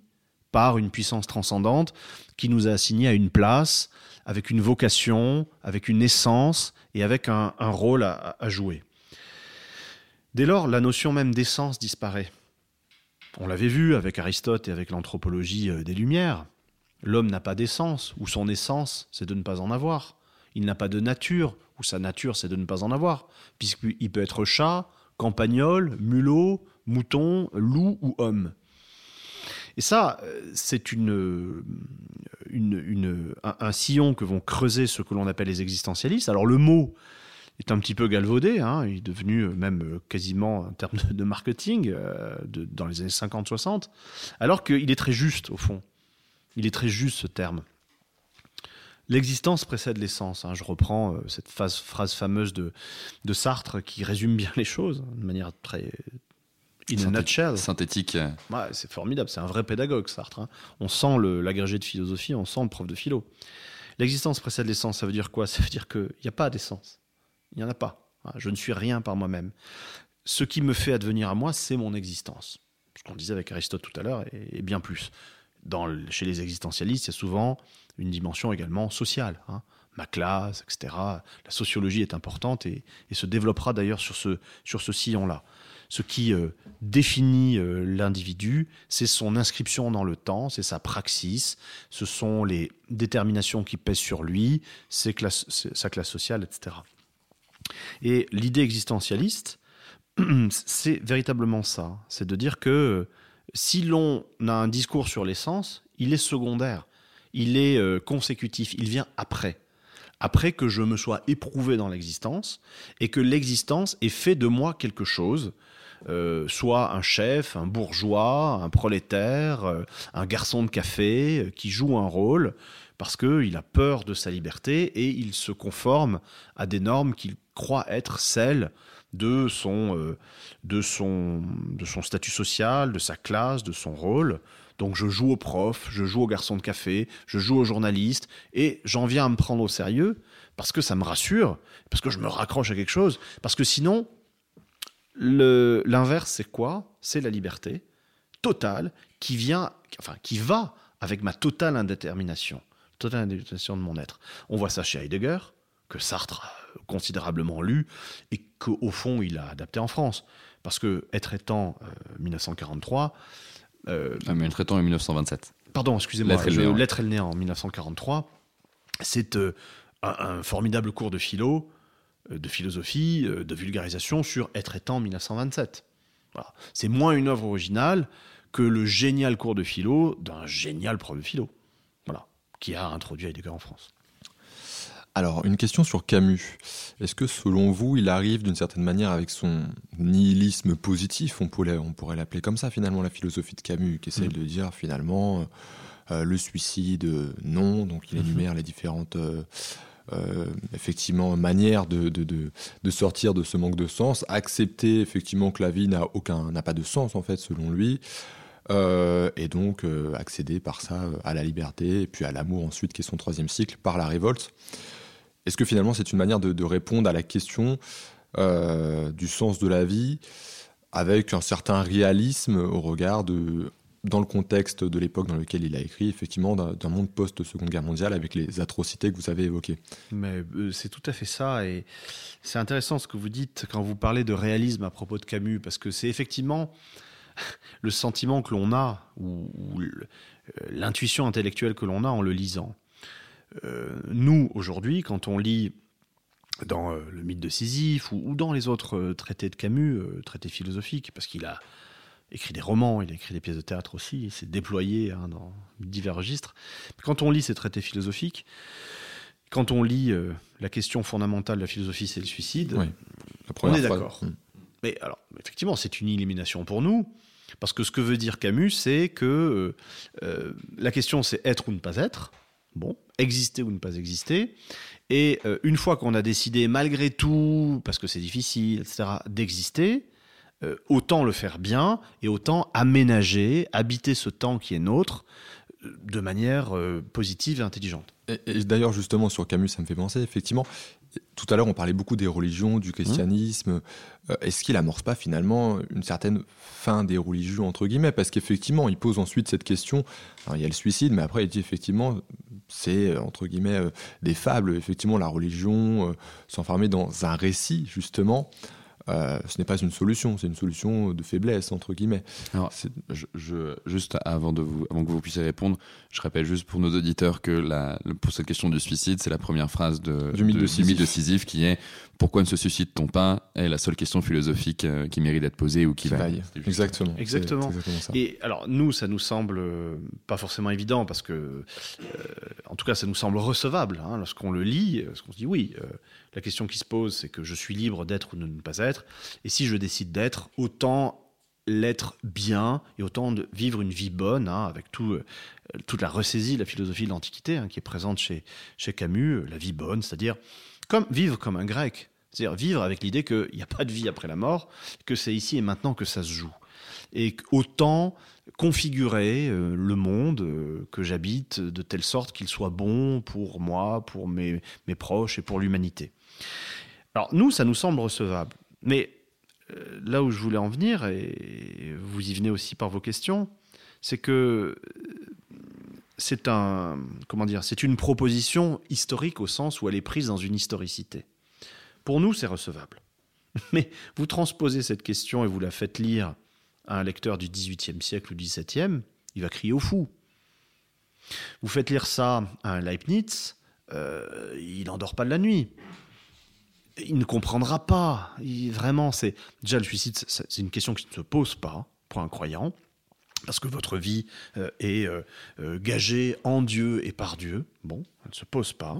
par une puissance transcendante qui nous a assigné à une place, avec une vocation, avec une essence et avec un, rôle à, à jouer. Dès lors, la notion même d'essence disparaît. On l'avait vu avec Aristote et avec l'anthropologie euh, des Lumières. L'homme n'a pas d'essence, ou son essence, c'est de ne pas en avoir. Il n'a pas de nature, ou sa nature, c'est de ne pas en avoir, puisqu'il peut être chat, campagnol, mulot, mouton, loup ou homme. Et ça, euh, c'est une, un, sillon que vont creuser ce que l'on appelle les existentialistes. Alors le mot est un petit peu galvaudé, hein, il est devenu euh, même euh, quasiment un terme de, marketing dans les années 50-60, alors qu'il est très juste au fond. Il est très juste ce terme. L'existence précède l'essence. hein. Je reprends cette phrase fameuse de, de Sartre qui résume bien les choses de manière très. In a nutshell. synthétique Ouais, c'est formidable, c'est un vrai pédagogue, Sartre. hein. On sent l'agrégé de philosophie, on sent le prof de philo. L'existence précède l'essence, ça veut dire quoi? Ça veut dire qu'il n'y a pas d'essence. Il n'y en a pas. Hein, Je ne suis rien par moi-même. Ce qui me fait advenir à moi, c'est mon existence. Ce qu'on disait avec Aristote tout à l'heure, et, et bien plus. Dans, le- chez les existentialistes, il y a souvent une dimension également sociale. hein. Ma classe, etc. La sociologie est importante et, et se développera d'ailleurs sur ce, sur ce sillon-là. Ce qui euh, définit euh, l'individu, c'est son inscription dans le temps, c'est sa praxis, ce sont les déterminations qui pèsent sur lui, sa classe sociale, etc. Et l'idée existentialiste, c'est véritablement ça. C'est de dire que si l'on a un discours sur l'essence, il est secondaire, il est euh, consécutif, il vient après. après que je me sois éprouvé dans l'existence et que l'existence ait fait de moi quelque chose, euh, soit un chef, un bourgeois, un prolétaire, euh, un garçon de café euh, qui joue un rôle parce qu'il a peur de sa liberté et il se conforme à des normes qu'il croit être celles de son, de, son, de son statut social, de sa classe, de son rôle. Donc je joue au prof, je joue au garçon de café, je joue au journaliste, et j'en viens à me prendre au sérieux parce que ça me rassure, parce que je me raccroche à quelque chose, parce que sinon, l'inverse c'est quoi? C'est la liberté totale qui vient, enfin qui va avec ma totale indétermination, totale indétermination de mon être. On voit ça chez Heidegger, que Sartre a considérablement lu et qu'au fond il a adapté en France. Parce que Être étant, 1943, euh, ah, mais le traitant en 1927. Pardon, excusez-moi. L'être est le néant en 1943. C'est euh, un, formidable cours de philo, euh, de philosophie, euh, de vulgarisation sur Être étant en 1927. Voilà. C'est moins une œuvre originale que le génial cours de philo d'un génial prof de philo. Voilà. Qui a introduit Heidegger en France. Alors, une question sur Camus. Est-ce que selon vous, il arrive d'une certaine manière avec son nihilisme positif, on pourrait, on pourrait l'appeler comme ça finalement, la philosophie de Camus, qui essaie mm. de dire finalement euh, euh, le suicide, non, donc il mm-hmm. énumère les différentes... Euh, effectivement manières de, de, sortir de ce manque de sens, accepter effectivement que la vie n'a aucun n'a pas de sens en fait selon lui, et donc accéder par ça à la liberté et puis à l'amour ensuite qui est son troisième cycle par la révolte. Est-ce que finalement c'est une manière de, répondre à la question euh, du sens de la vie avec un certain réalisme au regard de, dans le contexte de l'époque dans lequel il a écrit, effectivement, d'un monde post-seconde guerre mondiale avec les atrocités que vous avez évoquées. Mais euh, c'est tout à fait ça, et c'est intéressant ce que vous dites quand vous parlez de réalisme à propos de Camus, parce que c'est effectivement le sentiment que l'on a, ou euh, l'intuition intellectuelle que l'on a en le lisant. Euh, nous, aujourd'hui, quand on lit dans le mythe de Sisyphe ou, dans les autres traités de Camus, traités philosophiques, parce qu'il a écrit des romans, il a écrit des pièces de théâtre aussi, il s'est déployé hein, dans divers registres. Quand on lit ces traités philosophiques, quand on lit la question fondamentale de la philosophie, c'est le suicide, on est d'accord. Hmm. Mais alors, effectivement, c'est une élimination pour nous, parce que ce que veut dire Camus, c'est que la question, c'est être ou ne pas être. Bon, exister ou ne pas exister. Et euh, une fois qu'on a décidé, malgré tout, parce que c'est difficile, etc., d'exister, euh, autant le faire bien et autant aménager, habiter ce temps qui est nôtre euh, de manière positive et intelligente. Et, d'ailleurs, justement, sur Camus, ça me fait penser, effectivement, tout à l'heure, on parlait beaucoup des religions, du christianisme. Est-ce qu'il amorce pas finalement une certaine fin des religions, entre guillemets? Parce qu'effectivement, il pose ensuite cette question. il y a le suicide, mais après, il dit effectivement, c'est euh, entre guillemets euh, des fables. Effectivement, la religion euh, s'enfermer dans un récit justement euh, ce n'est pas une solution, c'est une solution de faiblesse, entre guillemets. Alors, je, juste avant, de vous, avant que vous puissiez répondre, je rappelle juste pour nos auditeurs que la, pour cette question du suicide, c'est la première phrase de, du mythe de, Sisyphe. qui est Pourquoi ne se suicide-t-on pas? est la seule question philosophique euh, qui mérite d'être posée ou qui vaille. Exactement. Exactement. Et alors, nous, ça nous semble euh, pas forcément évident parce que, en tout cas, ça nous semble recevable hein, lorsqu'on le lit, parce qu'on se dit oui la question qui se pose, c'est que je suis libre d'être ou de ne pas être. Et si je décide d'être, autant l'être bien et autant de vivre une vie bonne, hein, avec tout, euh, toute la ressaisie de la philosophie de l'Antiquité hein, qui est présente chez, Camus, euh, la vie bonne, c'est-à-dire comme, vivre comme un grec. C'est-à-dire vivre avec l'idée qu'il n'y a pas de vie après la mort, que c'est ici et maintenant que ça se joue. Et autant configurer euh, le monde que j'habite de telle sorte qu'il soit bon pour moi, pour mes proches et pour l'humanité. Alors nous, ça nous semble recevable. Mais euh, là où je voulais en venir, et vous y venez aussi par vos questions, c'est que euh, c'est un comment dire, c'est une proposition historique au sens où elle est prise dans une historicité. Pour nous, c'est recevable. Mais vous transposez cette question et vous la faites lire à un lecteur du XVIIIe siècle ou XVIIe, il va crier au fou. Vous faites lire ça à un Leibniz, euh, il n'endort pas de la nuit il ne comprendra pas. vraiment, c'est déjà le suicide, c'est une question qui ne se pose pas pour un croyant, parce que votre vie euh, est euh, euh, gagée en Dieu et par Dieu. Bon, elle ne se pose pas.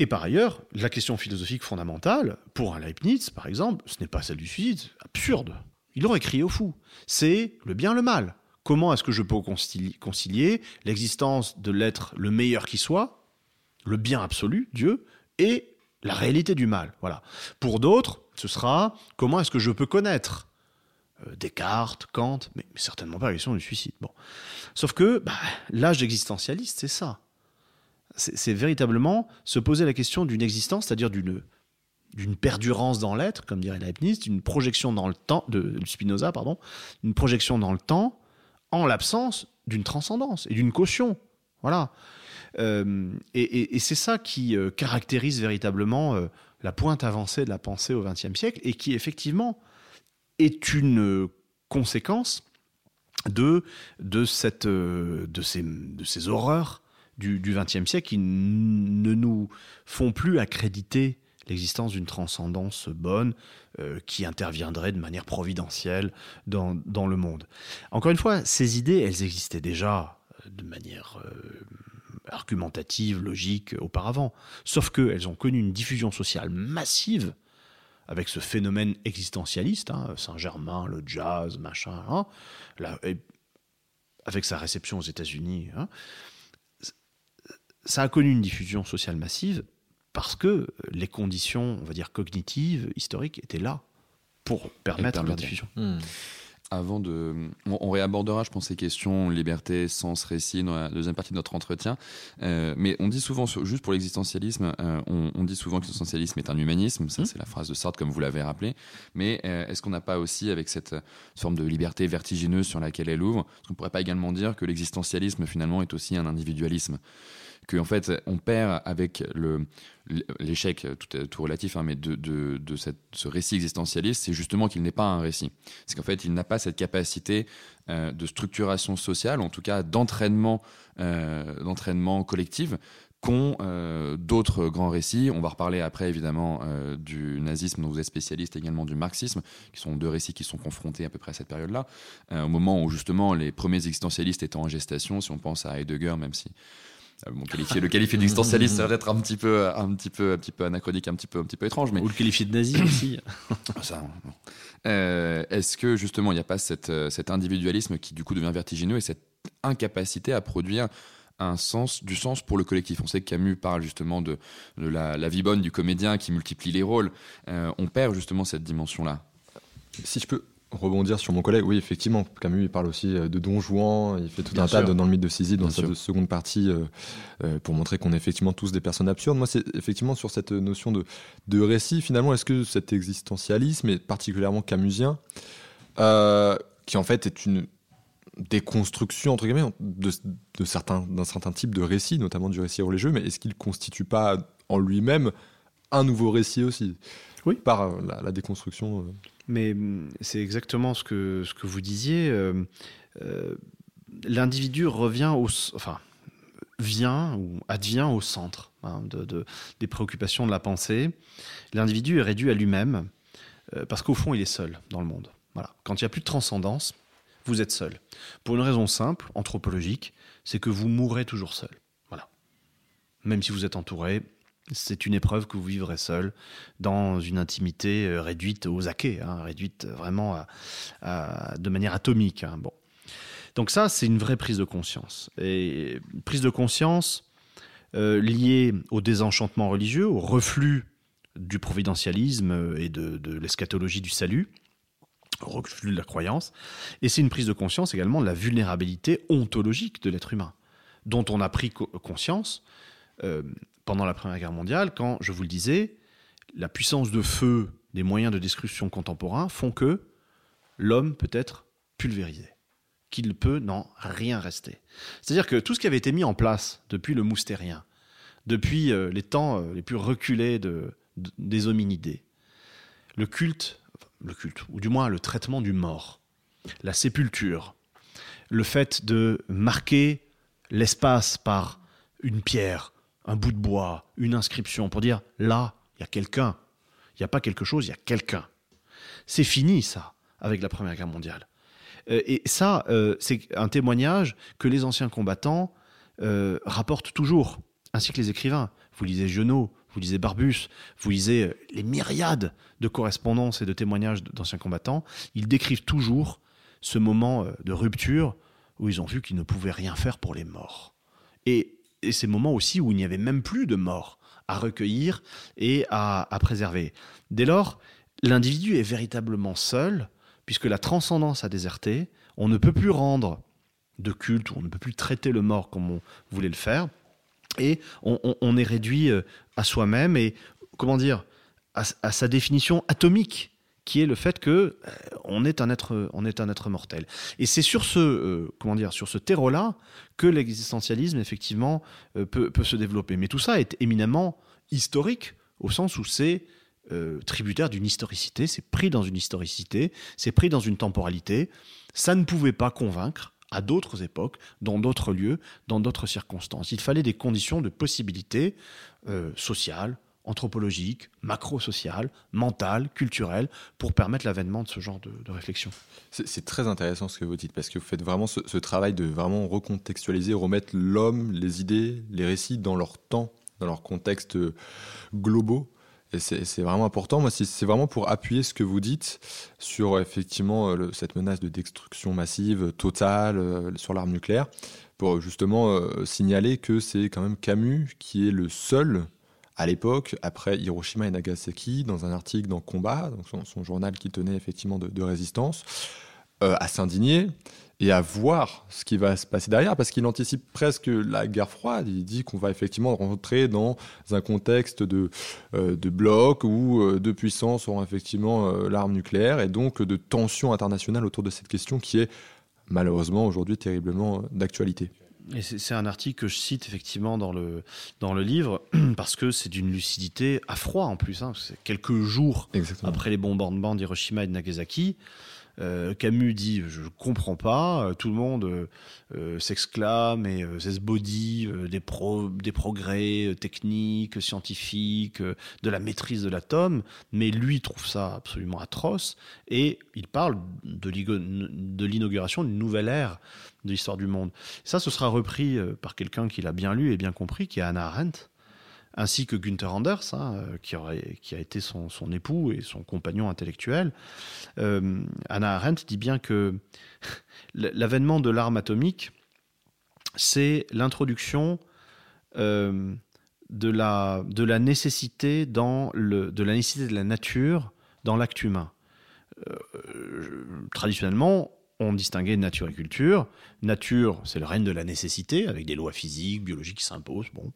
Et par ailleurs, la question philosophique fondamentale, pour un Leibniz, par exemple, ce n'est pas celle du suicide, absurde. Il aurait crié au fou. C'est le bien, le mal. Comment est-ce que je peux concilier l'existence de l'être le meilleur qui soit, le bien absolu, Dieu, et la réalité du mal Voilà. Pour d'autres, ce sera comment est-ce que je peux connaître? Euh, Descartes, Kant, mais, certainement pas la question du suicide. Sauf que bah, l'âge existentialiste, c'est ça. C'est véritablement se poser la question d'une existence, c'est-à-dire d'une d'une perdurance dans l'être, comme dirait Leibniz, d'une projection dans le temps, de, Spinoza, pardon, une projection dans le temps, en l'absence d'une transcendance et d'une caution. Voilà. Euh, et, c'est ça qui euh, caractérise véritablement la pointe avancée de la pensée au XXe siècle et qui effectivement est une conséquence de, de, cette, de, ces, de ces horreurs du XXe siècle qui ne nous font plus accréditer l'existence d'une transcendance bonne euh, qui interviendrait de manière providentielle dans, dans, le monde. Encore une fois, ces idées, elles existaient déjà euh, de manière euh, argumentative, logique auparavant, sauf qu'elles ont connu une diffusion sociale massive avec ce phénomène existentialiste, hein, Saint-Germain, le jazz, machin, hein, avec sa réception aux États-Unis. Hein, ça a connu une diffusion sociale massive parce que les conditions, on va dire, cognitives, historiques étaient là pour permettre la diffusion. Hmm. Avant de. On, réabordera, je pense, ces questions liberté, sens, récit dans la deuxième partie de notre entretien. Euh, mais on dit souvent, juste pour l'existentialisme, euh, on, dit souvent que l'existentialisme est un humanisme. Ça, hmm. c'est la phrase de Sartre, comme vous l'avez rappelé. Mais euh, est-ce qu'on n'a pas aussi, avec cette forme de liberté vertigineuse sur laquelle elle ouvre, est-ce qu'on ne pourrait pas également dire que l'existentialisme, finalement, est aussi un individualisme? Qu'en en fait on perd avec l'échec tout, relatif hein, mais de, ce récit existentialiste c'est justement qu'il n'est pas un récit c'est qu'en fait il n'a pas cette capacité euh, de structuration sociale en tout cas d'entraînement euh, d'entraînement collectif qu'ont euh, d'autres grands récits. On va reparler après évidemment euh, du nazisme dont vous êtes spécialiste, également du marxisme, qui sont deux récits qui sont confrontés à peu près à cette période-là, au moment où justement les premiers existentialistes étaient en gestation, si on pense à Heidegger, même si bon, qualifier, le qualifier d'existentialiste, ça va être un petit peu, un petit peu, un petit peu anachronique, un petit peu, un petit peu étrange, mais ou le qualifier de nazi aussi. ça, euh, Est-ce que justement, il n'y a pas cette, euh, cet individualisme qui du coup devient vertigineux et cette incapacité à produire un sens, du sens pour le collectif? On sait que Camus parle justement de, de la, la, vie bonne du comédien qui multiplie les rôles. on perd justement cette dimension-là. Si je peux rebondir sur mon collègue, oui, effectivement, Camus il parle aussi euh, de Don Juan, il fait tout un tas de, dans le mythe de Sisyphe, dans sa seconde partie, euh, euh, pour montrer qu'on est effectivement tous des personnes absurdes. Moi, c'est effectivement sur cette notion de, de récit, finalement, est-ce que cet existentialisme est particulièrement camusien, qui en fait est une déconstruction, entre guillemets, de, de certains, d'un certain type de récit, notamment du récit religieux, mais est-ce qu'il ne constitue pas en lui-même un nouveau récit aussi Oui. Par la déconstruction mais mm, c'est exactement ce que, ce que vous disiez. Euh, euh, l'individu revient au, enfin, vient ou advient au centre hein, de, des préoccupations de la pensée. L'individu est réduit à lui-même euh, parce qu'au fond, il est seul dans le monde. Voilà. Quand il n'y a plus de transcendance, vous êtes seul. Pour une raison simple, anthropologique, c'est que vous mourrez toujours seul. Voilà. Même si vous êtes entouré, c'est une épreuve que vous vivrez seul, dans une intimité euh, réduite aux acquets, hein, réduite vraiment de manière atomique. Hein, bon. Donc ça, c'est une vraie prise de conscience. Et prise de conscience euh, liée au désenchantement religieux, au reflux du providentialisme et de, de l'eschatologie du salut, au reflux de la croyance. Et c'est une prise de conscience également de la vulnérabilité ontologique de l'être humain, dont on a pris conscience euh, pendant la Première Guerre mondiale, quand, je vous le disais, la puissance de feu des moyens de destruction contemporains font que l'homme peut être pulvérisé, qu'il peut n'en rien rester. C'est-à-dire que tout ce qui avait été mis en place depuis le moustérien, depuis euh, les temps euh, les plus reculés de, des hominidés, le culte, le culte, ou du moins le traitement du mort, la sépulture, le fait de marquer l'espace par une pierre, un bout de bois, une inscription pour dire là, il y a quelqu'un. Il n'y a pas quelque chose, il y a quelqu'un. C'est fini ça avec la Première Guerre mondiale. Euh, et ça, euh, c'est un témoignage que les anciens combattants euh, rapportent toujours, ainsi que les écrivains. Vous lisez Genot, vous lisez Barbus, vous lisez les myriades de correspondances et de témoignages d'anciens combattants, ils décrivent toujours ce moment de rupture où ils ont vu qu'ils ne pouvaient rien faire pour les morts. Et, ces moments aussi où il n'y avait même plus de morts à recueillir et à, à préserver. Dès lors, l'individu est véritablement seul, puisque la transcendance a déserté, on ne peut plus rendre de culte, on ne peut plus traiter le mort comme on voulait le faire, et on, est réduit euh, à soi-même et, comment dire, à, sa définition atomique qui est le fait que euh, est un être mortel. Et c'est sur ce euh, comment dire sur ce terreau là que l'existentialisme effectivement peut, se développer. Mais tout ça est éminemment historique au sens où c'est tributaire d'une historicité c'est pris dans une historicité c'est pris dans une temporalité. Ça ne pouvait pas convaincre à d'autres époques, dans d'autres lieux, dans d'autres circonstances. Il fallait des conditions de possibilité euh, sociales, anthropologiques, macro-sociales, mentales, culturelles, pour permettre l'avènement de ce genre de, réflexion. C'est très intéressant ce que vous dites, parce que vous faites vraiment ce, travail de vraiment recontextualiser, remettre l'homme, les idées, les récits dans leur temps, dans leur contexte globaux c'est vraiment important. Moi, c'est vraiment pour appuyer ce que vous dites sur effectivement euh, cette menace de destruction massive, totale, euh, sur l'arme nucléaire, pour justement euh, signaler que c'est quand même Camus qui est le seul à l'époque, après Hiroshima et Nagasaki, dans un article dans Combat, donc son, journal qui tenait effectivement de, résistance, à s'indigner et à voir ce qui va se passer derrière, parce qu'il anticipe presque la guerre froide. Il dit qu'on va effectivement rentrer dans un contexte de, euh, de bloc où euh, deux puissances auront effectivement euh, l'arme nucléaire, et donc de tensions internationales autour de cette question qui est malheureusement aujourd'hui terriblement d'actualité. Et c'est un article que je cite effectivement dans le, dans le livre, parce que c'est d'une lucidité à froid en plus. Hein. c'est quelques jours après les bombardements d'Hiroshima et de Nagasaki. Euh, Camus dit je comprends pas, euh, tout le monde euh, s'exclame et s'esbodie des, des progrès techniques, scientifiques, de la maîtrise de l'atome, mais lui trouve ça absolument atroce et il parle de l'inauguration d'une nouvelle ère de l'histoire du monde. Ça, ce sera repris par quelqu'un qui l'a bien lu et bien compris, qui est Hannah Arendt ainsi que Günther Anders, hein, euh, qui, a été son, époux et son compagnon intellectuel. Euh, Anna Arendt dit bien que l'avènement de l'arme atomique, c'est l'introduction euh, de, la, nécessité dans de la nécessité de la nature dans l'acte humain. traditionnellement, on distinguait nature et culture. Nature, c'est le règne de la nécessité, avec des lois physiques, biologiques qui s'imposent. Bon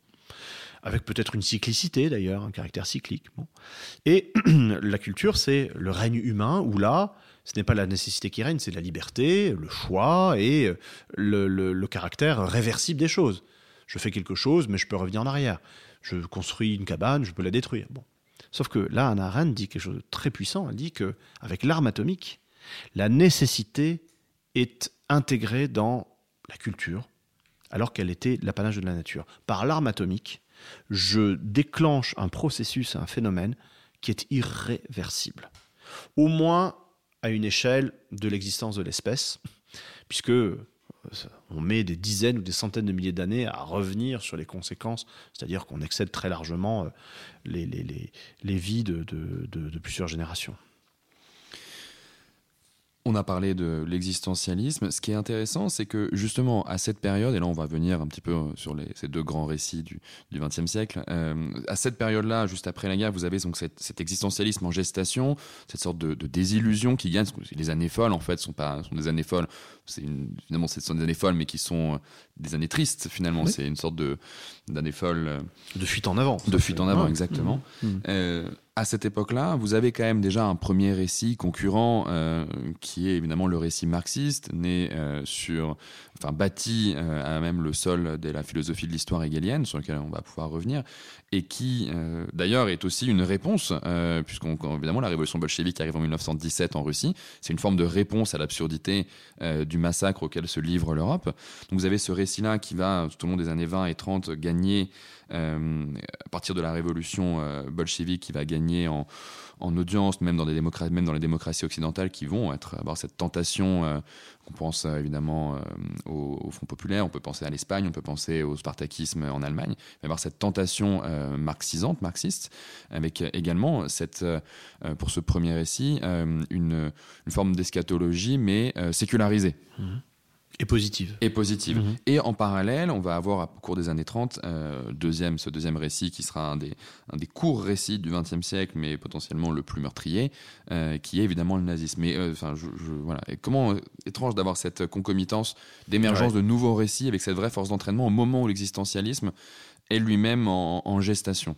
avec peut-être une cyclicité d'ailleurs, un caractère cyclique. Et la culture, c'est le règne humain où là, ce n'est pas la nécessité qui règne, c'est la liberté, le choix et euh, le, caractère réversible des choses. Je fais quelque chose, mais je peux revenir en arrière. Je construis une cabane, je peux la détruire. Bon. Sauf que là, Anna Arendt dit quelque chose de très puissant. Elle dit que avec l'arme atomique, la nécessité est intégrée dans la culture, alors qu'elle était l'apanage de la nature. Par l'arme atomique, je déclenche un processus, un phénomène qui est irréversible. Au moins à une échelle de l'existence de l'espèce, puisque euh, on met des dizaines ou des centaines de milliers d'années à revenir sur les conséquences, c'est-à-dire qu'on excède très largement euh, les, les, vies de plusieurs générations. On a parlé de l'existentialisme. Ce qui est intéressant, c'est que justement, à cette période, et là on va venir un petit peu sur ces deux grands récits du XXe siècle, euh, à cette période-là, juste après la guerre, vous avez donc cet existentialisme en gestation, cette sorte de, désillusion qui gagne. Les années folles, en fait, sont pas des années folles. Finalement, ce sont des années folles, mais qui sont euh, des années tristes, finalement. C'est une sorte d'années folles. Euh, de fuite en avant. De fuite en avant, exactement. Mmh. Mmh à cette époque-là, vous avez quand même déjà un premier récit concurrent euh, qui est évidemment le récit marxiste, né euh, sur, enfin bâti euh, à même le sol de la philosophie de l'histoire hegelienne, sur lequel on va pouvoir revenir, et qui d'ailleurs est aussi une réponse, puisqu'on évidemment la révolution bolchevique arrive en 1917 en Russie, c'est une forme de réponse à l'absurdité du massacre auquel se livre l'Europe. Donc vous avez ce récit-là qui va tout au long des années 20 et 30 gagner à partir de la révolution bolchevique, qui va gagner en, en audience, même dans, les démocraties occidentales, qui vont avoir cette tentation. Euh, on pense euh, évidemment euh, au, Front populaire, on peut penser à l'Espagne, on peut penser au spartakisme en Allemagne, mais avoir cette tentation marxisante, marxiste, avec également cette, pour ce premier récit, une, une, forme d'eschatologie, mais sécularisée. Mmh et positive. Et positive. Mhm. Et en parallèle, on va avoir au cours des années 30, euh, deuxième, ce deuxième récit qui sera un des, un des courts récits du XXe siècle, mais potentiellement le plus meurtrier, euh, qui est évidemment le nazisme. Mais euh, enfin, je, voilà. Et comment étrange d'avoir cette concomitance d'émergence de nouveaux récits avec cette vraie force d'entraînement au moment où l'existentialisme est lui-même en, en gestation.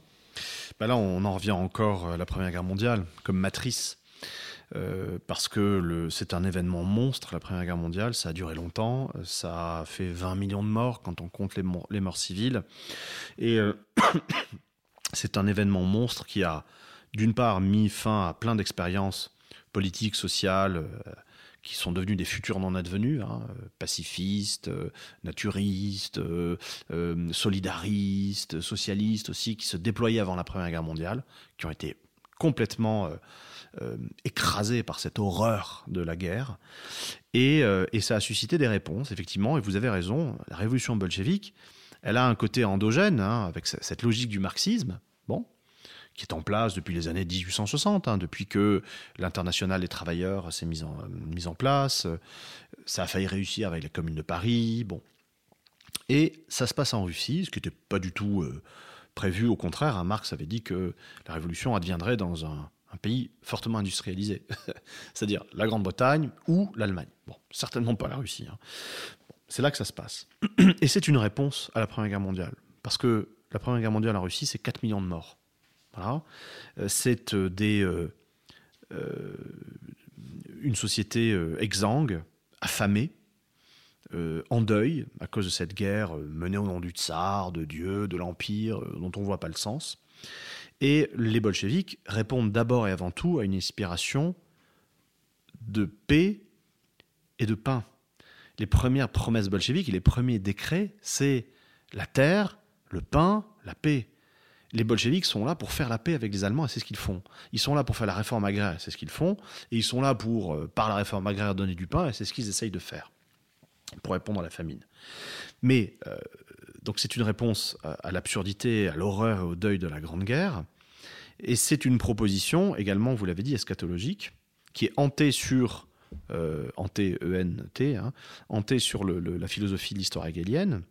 Bah là, on en revient encore à la Première Guerre mondiale comme matrice euh, parce que c'est un événement monstre, la Première Guerre mondiale, ça a duré longtemps, ça a fait 20 millions de morts quand on compte les, morts civiles, et euh, c'est un événement monstre qui a, d'une part, mis fin à plein d'expériences politiques, sociales, euh, qui sont devenues des futurs non advenus, hein, pacifistes, naturistes, solidaristes, socialistes aussi, qui se déployaient avant la Première Guerre mondiale, qui ont été complètement euh, écrasé par cette horreur de la guerre. Euh, et, ça a suscité des réponses, effectivement, et vous avez raison, la révolution bolchevique, elle a un côté endogène, hein, avec cette logique du marxisme, bon, qui est en place depuis les années 1860, hein, depuis que l'international des travailleurs s'est mis en, mis en place. Ça a failli réussir avec la Commune de Paris, bon. Et ça se passe en Russie, ce qui n'était pas du tout euh, prévu. Au contraire, hein, Marx avait dit que la révolution adviendrait dans un, un pays fortement industrialisé, c'est-à-dire la Grande-Bretagne ou l'Allemagne. Bon, certainement pas la Russie. Hein. c'est là que ça se passe. Et c'est une réponse à la Première Guerre mondiale, parce que la Première Guerre mondiale en Russie, c'est 4 millions de morts. Voilà. Euh, c'est euh, des, euh, une société exsangue, affamée, en deuil à cause de cette guerre menée au nom du tsar, de Dieu, de l'Empire, dont on ne voit pas le sens. Et les bolcheviks répondent d'abord et avant tout à une inspiration de paix et de pain. Les premières promesses bolcheviques et les premiers décrets, c'est la terre, le pain, la paix. Les bolcheviks sont là pour faire la paix avec les Allemands et c'est ce qu'ils font. Ils sont là pour faire la réforme agraire, c'est ce qu'ils font. Et ils sont là pour, euh, par la réforme agraire, donner du pain et c'est ce qu'ils essayent de faire pour répondre à la famine. Mais euh, donc c'est une réponse à, l'absurdité, à l'horreur et au deuil de la Grande Guerre. Et c'est une proposition également, vous l'avez dit, eschatologique, qui est hantée sur euh, E-N-T, hein, sur la philosophie de l'histoire hegelienne.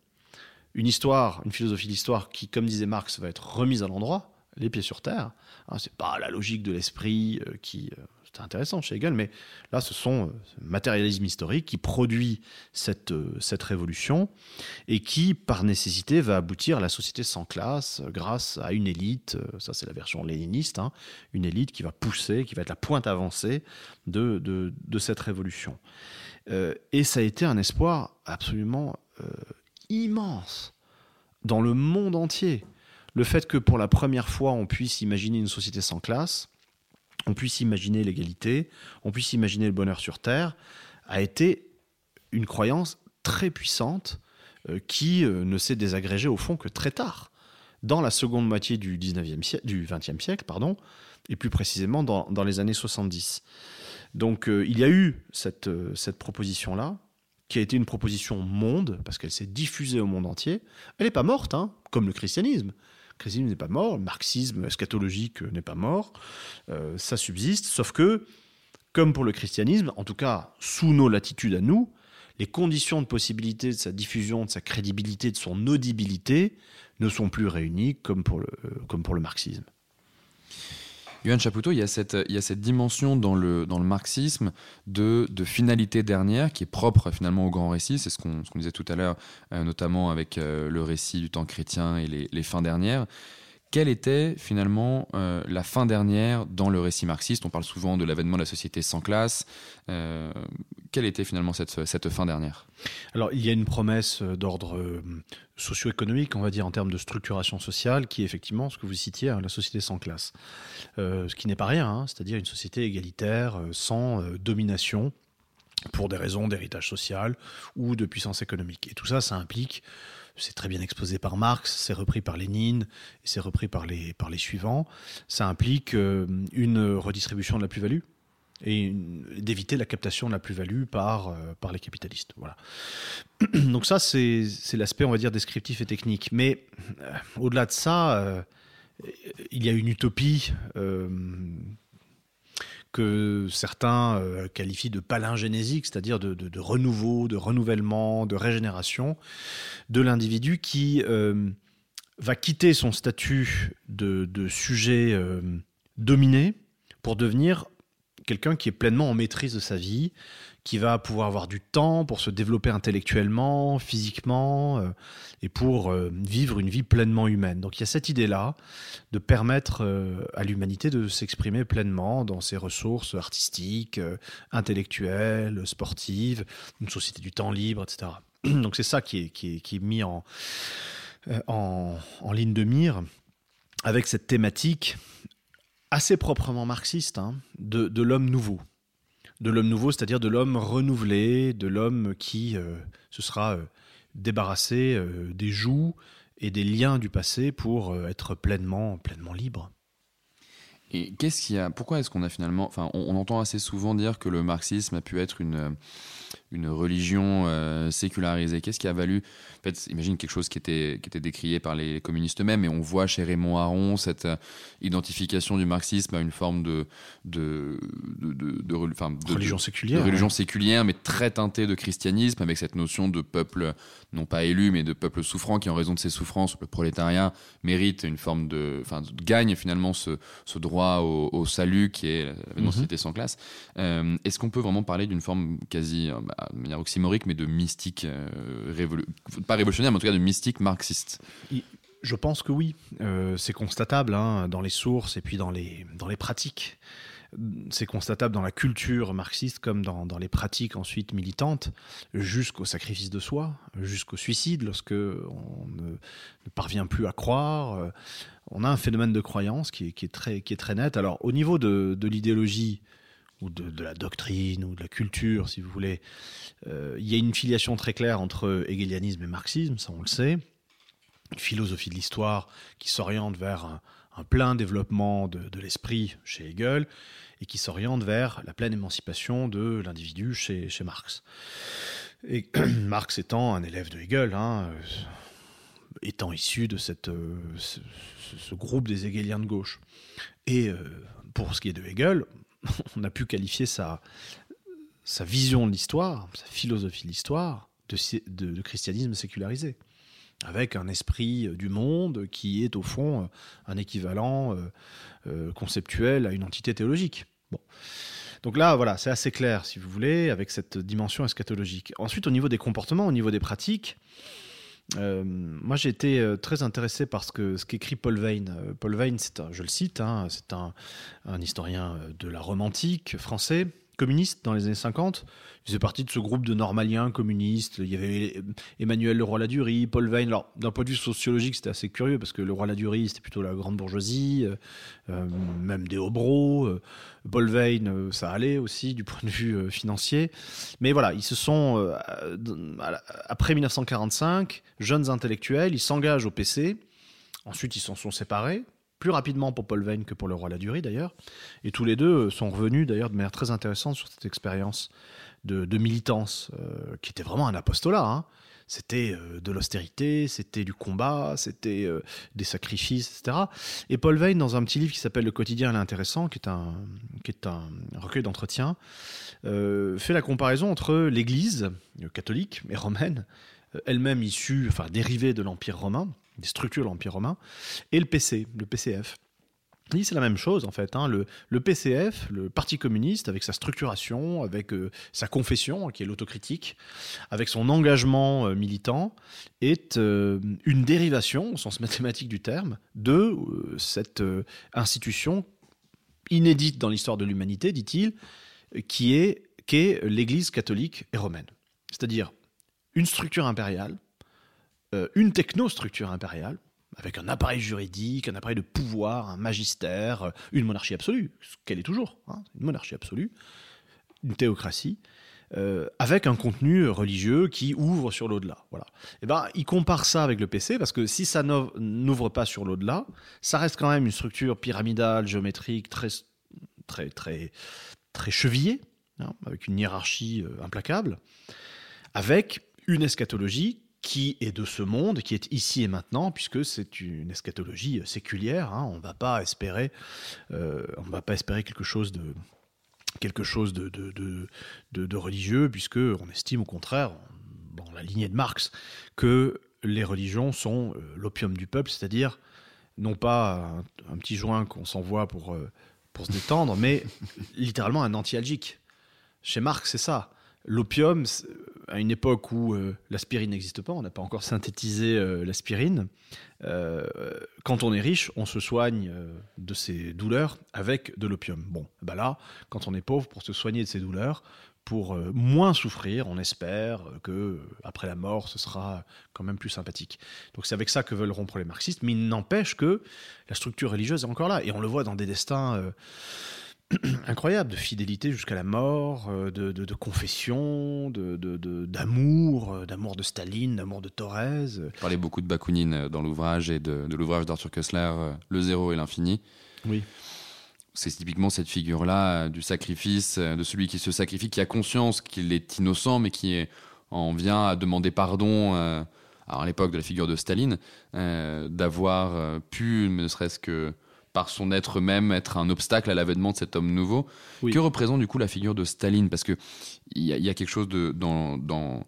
Une histoire, une philosophie de l'histoire qui, comme disait Marx, va être remise à l'endroit, les pieds sur terre. Hein, c'est pas la logique de l'esprit euh, qui euh, c'est intéressant chez Hegel, mais là, ce sont euh, matérialisme historique qui produit cette, euh, cette révolution et qui, par nécessité, va aboutir à la société sans classe euh, grâce à une élite, ça c'est la version léniniste, hein, une élite qui va pousser, qui va être la pointe avancée de, de, cette révolution. et ça a été un espoir absolument immense dans le monde entier. Le fait que pour la première fois on puisse imaginer une société sans classe, on puisse imaginer l'égalité, on puisse imaginer le bonheur sur Terre, a été une croyance très puissante euh, qui euh, ne s'est désagrégée au fond que très tard, dans la seconde moitié du, 19e siècle, du 20e siècle, pardon, et plus précisément dans, les années 70. Donc euh, il y a eu cette, cette proposition-là, qui a été une proposition monde, parce qu'elle s'est diffusée au monde entier. Elle n'est pas morte, hein, comme le christianisme christianisme n'est pas mort, le marxisme eschatologique n'est pas mort, euh, ça subsiste, sauf que, comme pour le christianisme, en tout cas sous nos latitudes à nous, les conditions de possibilité de sa diffusion, de sa crédibilité, de son audibilité ne sont plus réunies comme pour le, euh, comme pour le marxisme. Yohann Chapoutot, il y, a cette, il y a cette dimension dans le, dans le marxisme de, de finalité dernière qui est propre finalement au grand récit. C'est ce qu'on disait tout à l'heure, euh, notamment avec euh, le récit du temps chrétien et les, les fins dernières. Quelle était finalement euh, la fin dernière dans le récit marxiste? On parle souvent de l'avènement de la société sans classe. Euh, quelle était finalement cette, cette, fin dernière? Alors, il y a une promesse euh, d'ordre socio-économique, on va dire, en termes de structuration sociale, qui est effectivement ce que vous citiez, hein, la société sans classe. ce qui n'est pas rien, hein, c'est-à-dire une société égalitaire, sans domination pour des raisons d'héritage social ou de puissance économique. Et tout ça, ça implique, c'est très bien exposé par Marx, c'est repris par Lénine, et c'est repris par les, par les suivants, ça implique euh, une redistribution de la plus-value et d'éviter la captation de la plus-value par, euh, par les capitalistes. Voilà. Donc ça, c'est l'aspect, on va dire, descriptif et technique. Mais euh, au-delà de ça, il y a une utopie que certains euh, qualifient de palingénésique, c'est-à-dire de, renouveau, de renouvellement, de régénération de l'individu qui euh, va quitter son statut de, sujet euh, dominé pour devenir quelqu'un qui est pleinement en maîtrise de sa vie, qui va pouvoir avoir du temps pour se développer intellectuellement, physiquement, euh, et pour euh, vivre une vie pleinement humaine. Donc il y a cette idée-là de permettre euh, à l'humanité de s'exprimer pleinement dans ses ressources artistiques, intellectuelles, sportives, une société du temps libre, etc. Donc c'est ça qui est, mis en, ligne de mire avec cette thématique assez proprement marxiste hein, de l'homme nouveau de l'homme nouveau, c'est-à-dire de l'homme renouvelé, de l'homme qui euh, se sera euh, débarrassé euh, des joues et des liens du passé pour être pleinement, pleinement libre. Et qu'est-ce qu'il a Pourquoi est-ce qu'on a finalement Enfin, on, entend assez souvent dire que le marxisme a pu être une une religion euh, sécularisée Qu'est-ce qui a valu? En fait, imagine quelque chose qui était, qui était décrié par les communistes eux-mêmes, et on voit chez Raymond Aron cette euh, identification du marxisme à une forme de, de, de, religion séculière. religion séculière, mais très teintée de christianisme, avec cette notion de peuple, non pas élu, mais de peuple souffrant, qui en raison de ses souffrances, le prolétariat, mérite une forme de. Enfin, gagne finalement ce, ce droit au, salut qui est la mhm. société sans classe. Euh, est-ce qu'on peut vraiment parler d'une forme quasi bah, de manière oxymorique, mais de mystique, euh, pas révolutionnaire, mais en tout cas de mystique marxiste. Je pense que oui. Euh, c'est constatable hein, dans les sources et puis dans les, dans les pratiques. C'est constatable dans la culture marxiste comme dans, dans les pratiques ensuite militantes, jusqu'au sacrifice de soi, jusqu'au suicide, lorsque on ne, parvient plus à croire. Euh, on a un phénomène de croyance qui est, qui est, très, qui est très net. Alors au niveau de, de l'idéologie, ou de, la doctrine ou de la culture, si vous voulez. Euh, il y a une filiation très claire entre hegelianisme et marxisme, ça on le sait. Une philosophie de l'histoire qui s'oriente vers un, plein développement de, l'esprit chez Hegel et qui s'oriente vers la pleine émancipation de l'individu chez, Marx. Et Marx étant un élève de Hegel, hein, euh, étant issu de euh, ce, groupe des hegeliens de gauche. Et pour ce qui est de Hegel, on a pu qualifier sa, vision de l'histoire, sa philosophie de l'histoire, de, christianisme sécularisé, avec un esprit du monde qui est au fond un équivalent euh, euh, conceptuel à une entité théologique. Donc là, voilà, c'est assez clair, si vous voulez, avec cette dimension eschatologique. Ensuite, au niveau des comportements, au niveau des pratiques, euh, moi, j'ai été euh, très intéressé par ce que ce qu'écrit Paul Veyne. Euh, Paul Veyne, c'est je le cite, hein, c'est un, un, historien de la Rome antique français, communiste dans les années 50. Il faisait partie de ce groupe de normaliens communistes. Il y avait Emmanuel Leroy-Ladurie, Paul Veyne. Alors, d'un point de vue sociologique, c'était assez curieux parce que Leroy-Ladurie, c'était plutôt la grande bourgeoisie, même des Hobros. Paul Veyne, ça allait aussi du point de vue financier. Mais voilà, ils se sont, après 1945, jeunes intellectuels, ils s'engagent au PC. Ensuite, ils s'en sont séparés plus rapidement pour Paul Veyne que pour le roi Ladurie d'ailleurs. Et tous les deux euh, sont revenus d'ailleurs de manière très intéressante sur cette expérience de, militance, euh, qui était vraiment un apostolat. Hein. C'était euh, de l'austérité, c'était du combat, c'était des sacrifices, etc. Et Paul Veyne, dans un petit livre qui s'appelle Le quotidien l'intéressant, est un, qui est un recueil d'entretien, fait la comparaison entre l'Église catholique et romaine, elle-même issue, enfin dérivée de l'Empire romain, des structures de l'Empire romain, et le PC, le PCF. C'est la même chose en fait. Hein. Le, le, PCF, le Parti communiste, avec sa structuration, avec euh, sa confession, qui est l'autocritique, avec son engagement euh, militant, est euh, une dérivation, au sens mathématique du terme, de cette institution inédite dans l'histoire de l'humanité, dit-il, qui est qu'est l'Église catholique et romaine. C'est-à-dire une structure impériale une technostructure impériale, avec un appareil juridique, un appareil de pouvoir, un magistère, euh, une monarchie absolue, ce qu'elle est toujours, hein, une monarchie absolue, une théocratie, euh, avec un contenu religieux qui ouvre sur l'au-delà. Voilà. Et eh ben, il compare ça avec le PC parce que si ça n'ouvre pas sur l'au-delà, ça reste quand même une structure pyramidale, géométrique, très, très, très, très chevillée, hein, avec une hiérarchie euh, implacable, avec une eschatologie qui est de ce monde, qui est ici et maintenant, puisque c'est une eschatologie séculière. Hein. on ne va pas espérer, euh, on va pas espérer quelque chose de, religieux, puisque on estime au contraire, dans la lignée de Marx, que les religions sont euh, l'opium du peuple, c'est-à-dire non pas un, petit joint qu'on s'envoie pour, euh, pour se détendre, mais littéralement un antialgique. Chez Marx, c'est ça. L'opium, à une époque où euh, l'aspirine n'existe pas, on n'a pas encore synthétisé euh, l'aspirine, euh, quand on est riche, on se soigne de ses douleurs avec de l'opium. Bon, bah là, quand on est pauvre, pour se soigner de ses douleurs, pour moins souffrir, on espère que après la mort, ce sera quand même plus sympathique. Donc c'est avec ça que veulent rompre les marxistes, mais il n'empêche que la structure religieuse est encore là, et on le voit dans des destins incroyable, de fidélité jusqu'à la mort, euh, de, de, de confession, d'amour, de, euh, d'amour de Staline, d'amour de Thorez. Vous parlez beaucoup de Bakounine euh, dans l'ouvrage et de, l'ouvrage d'Arthur Kessler, Le zéro et l'infini. Oui. C'est typiquement cette figure-là du sacrifice, de celui qui se sacrifie, qui a conscience qu'il est innocent, mais qui en vient à demander pardon. à l'époque de la figure de Staline, d'avoir pu, ne serait-ce que par son être même être un obstacle à l'avènement de cet homme nouveau. Que représente du coup la figure de Staline? Parce que il y, a quelque chose de dans, dans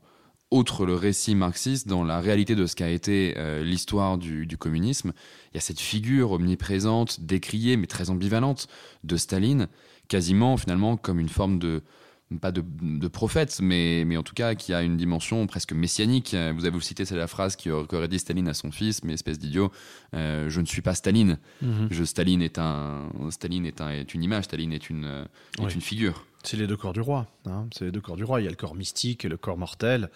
outre le récit marxiste, dans la réalité de ce qu'a été euh, l'histoire du, du, communisme, il y a cette figure omniprésente, décriée mais très ambivalente de Staline, quasiment finalement comme une forme de pas de, prophète, mais, mais en tout cas qui a une dimension presque messianique. Vous avez cité, c'est la phrase qu'aurait dit Staline à son fils, mais espèce d'idiot, euh, je ne suis pas Staline. Mhm. Je, Staline est un, Staline est, un, est une image, Staline est une, est une figure. C'est les deux corps du roi. Hein. C'est les deux corps du roi. Il y a le corps mystique et le corps mortel.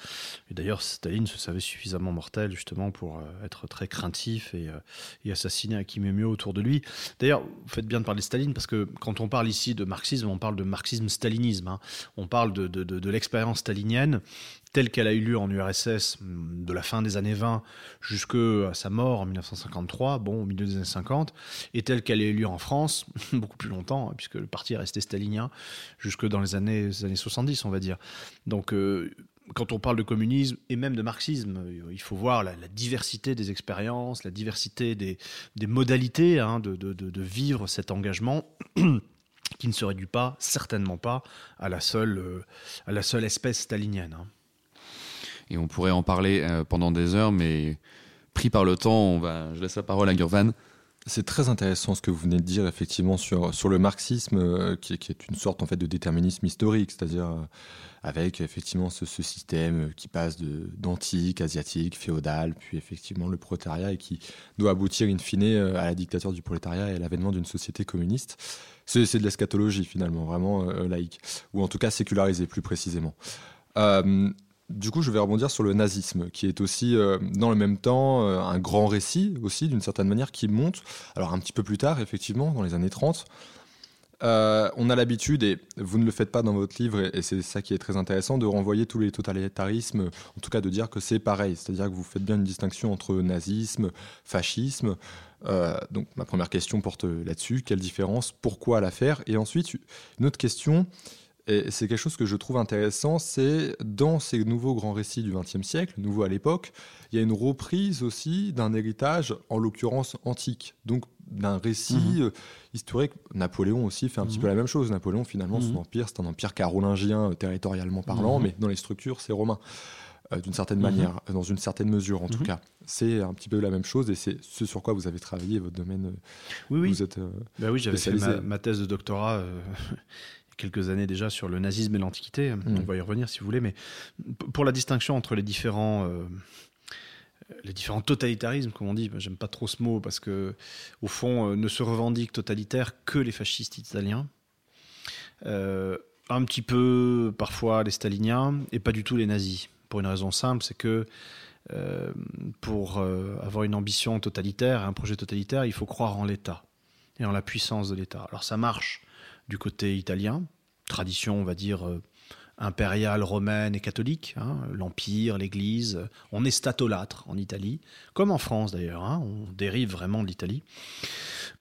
Et d'ailleurs, Staline se savait suffisamment mortel justement pour euh, être très craintif et, euh, assassiner à qui mieux mieux autour de lui. D'ailleurs, faites bien de parler de Staline parce que quand on parle ici de marxisme, on parle de marxisme-stalinisme. Hein. On parle de, de, de l'expérience stalinienne telle qu'elle a eu lieu en URSS de la fin des années 20 jusqu'à sa mort en 1953, bon, au milieu des années 50, et telle qu'elle a eu lieu en France, beaucoup plus longtemps, hein, puisque le parti est resté stalinien, jusque dans les années, années 70, on va dire. Donc, euh, quand on parle de communisme et même de marxisme, il faut voir la, diversité des expériences, la diversité des, modalités hein, de, de, vivre cet engagement. qui ne se réduit pas, certainement pas, à la seule, euh, à la seule espèce stalinienne. Et on pourrait en parler euh, pendant des heures, mais pris par le temps, on va, je laisse la parole à Gurvan. C'est très intéressant ce que vous venez de dire effectivement sur, sur le marxisme, euh, qui, est une sorte en fait de déterminisme historique, c'est-à-dire euh, avec effectivement ce, ce, système qui passe d'antique, asiatique, féodal, puis effectivement le prolétariat et qui doit aboutir in fine à la dictature du prolétariat et à l'avènement d'une société communiste. C'est de l'eschatologie finalement, vraiment laïque, ou en tout cas sécularisée plus précisément. Du coup, je vais rebondir sur le nazisme, qui est aussi, euh, dans le même temps, euh, un grand récit aussi, d'une certaine manière, qui monte. Alors, un petit peu plus tard, effectivement, dans les années 30. Euh, on a l'habitude, et vous ne le faites pas dans votre livre, et, c'est ça qui est très intéressant, de renvoyer tous les totalitarismes, en tout cas de dire que c'est pareil. C'est-à-dire que vous faites bien une distinction entre nazisme, fascisme. donc, ma première question porte là-dessus. Quelle différence? Pourquoi la faire? Et ensuite, une autre question et c'est quelque chose que je trouve intéressant, c'est dans ces nouveaux grands récits du XXe siècle, nouveaux à l'époque, il y a une reprise aussi d'un héritage, en l'occurrence antique, donc d'un récit mhm. euh, historique. Napoléon aussi fait un petit mhm. peu la même chose. Napoléon, finalement, son mhm. empire, c'est un empire carolingien, euh, territorialement parlant, mais dans les structures, c'est romain. Euh, d'une certaine manière, dans une certaine mesure en tout cas. C'est un petit peu la même chose et c'est ce sur quoi vous avez travaillé, votre domaine. Oui, oui. Vous êtes, bah oui, j'avais fait ma, thèse de doctorat quelques années déjà sur le nazisme et l'Antiquité. Mm. On va y revenir si vous voulez, mais pour la distinction entre les différents, euh, les différents totalitarismes, comme on dit, j'aime pas trop ce mot parce que au fond, euh, ne se revendiquent totalitaires que les fascistes italiens. Euh, un petit peu parfois les staliniens et pas du tout les nazis. Pour une raison simple, c'est que pour avoir une ambition totalitaire, un projet totalitaire, il faut croire en l'État et en la puissance de l'État. Alors ça marche du côté italien, tradition, on va dire, euh, impériale romaine et catholique, hein, l'Empire, l'Église. On est statolâtre en Italie, comme en France d'ailleurs, hein, on dérive vraiment de l'Italie.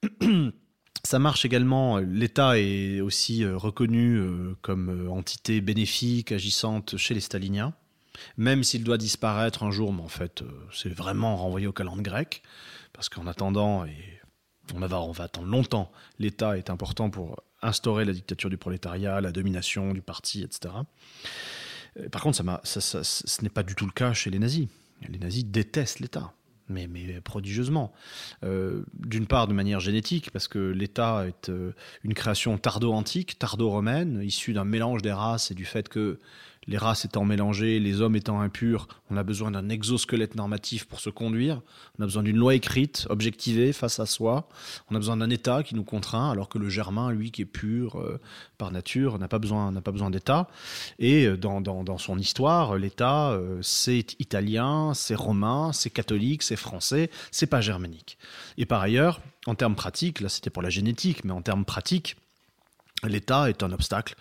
Ça marche également, l'État est aussi euh, reconnu euh, comme entité bénéfique agissante chez les staliniens, même s'il doit disparaître un jour, mais en fait c'est vraiment renvoyé au calendrier grec, parce qu'en attendant, et on on va attendre longtemps, l'État est important pour instaurer la dictature du prolétariat, la domination du parti, etc. Par contre, ça, ce n'est pas du tout le cas chez les nazis. Les nazis détestent l'État mais, mais prodigieusement. Euh, d'une part, de manière génétique, parce que l'État est euh, une création tardo-antique, tardo-romaine, issue d'un mélange des races et du fait que les races étant mélangées, les hommes étant impurs, on a besoin d'un exosquelette normatif pour se conduire. On a besoin d'une loi écrite, objectivée, face à soi. On a besoin d'un État qui nous contraint, alors que le Germain, lui, qui est pur euh, par nature, n'a pas besoin, besoin d'État. Et euh, dans, dans, son histoire, l'État, euh, c'est italien, c'est romain, c'est catholique, c'est français, c'est pas germanique. Et par ailleurs, en termes pratiques, là c'était pour la génétique, mais en termes pratiques, l'État est un obstacle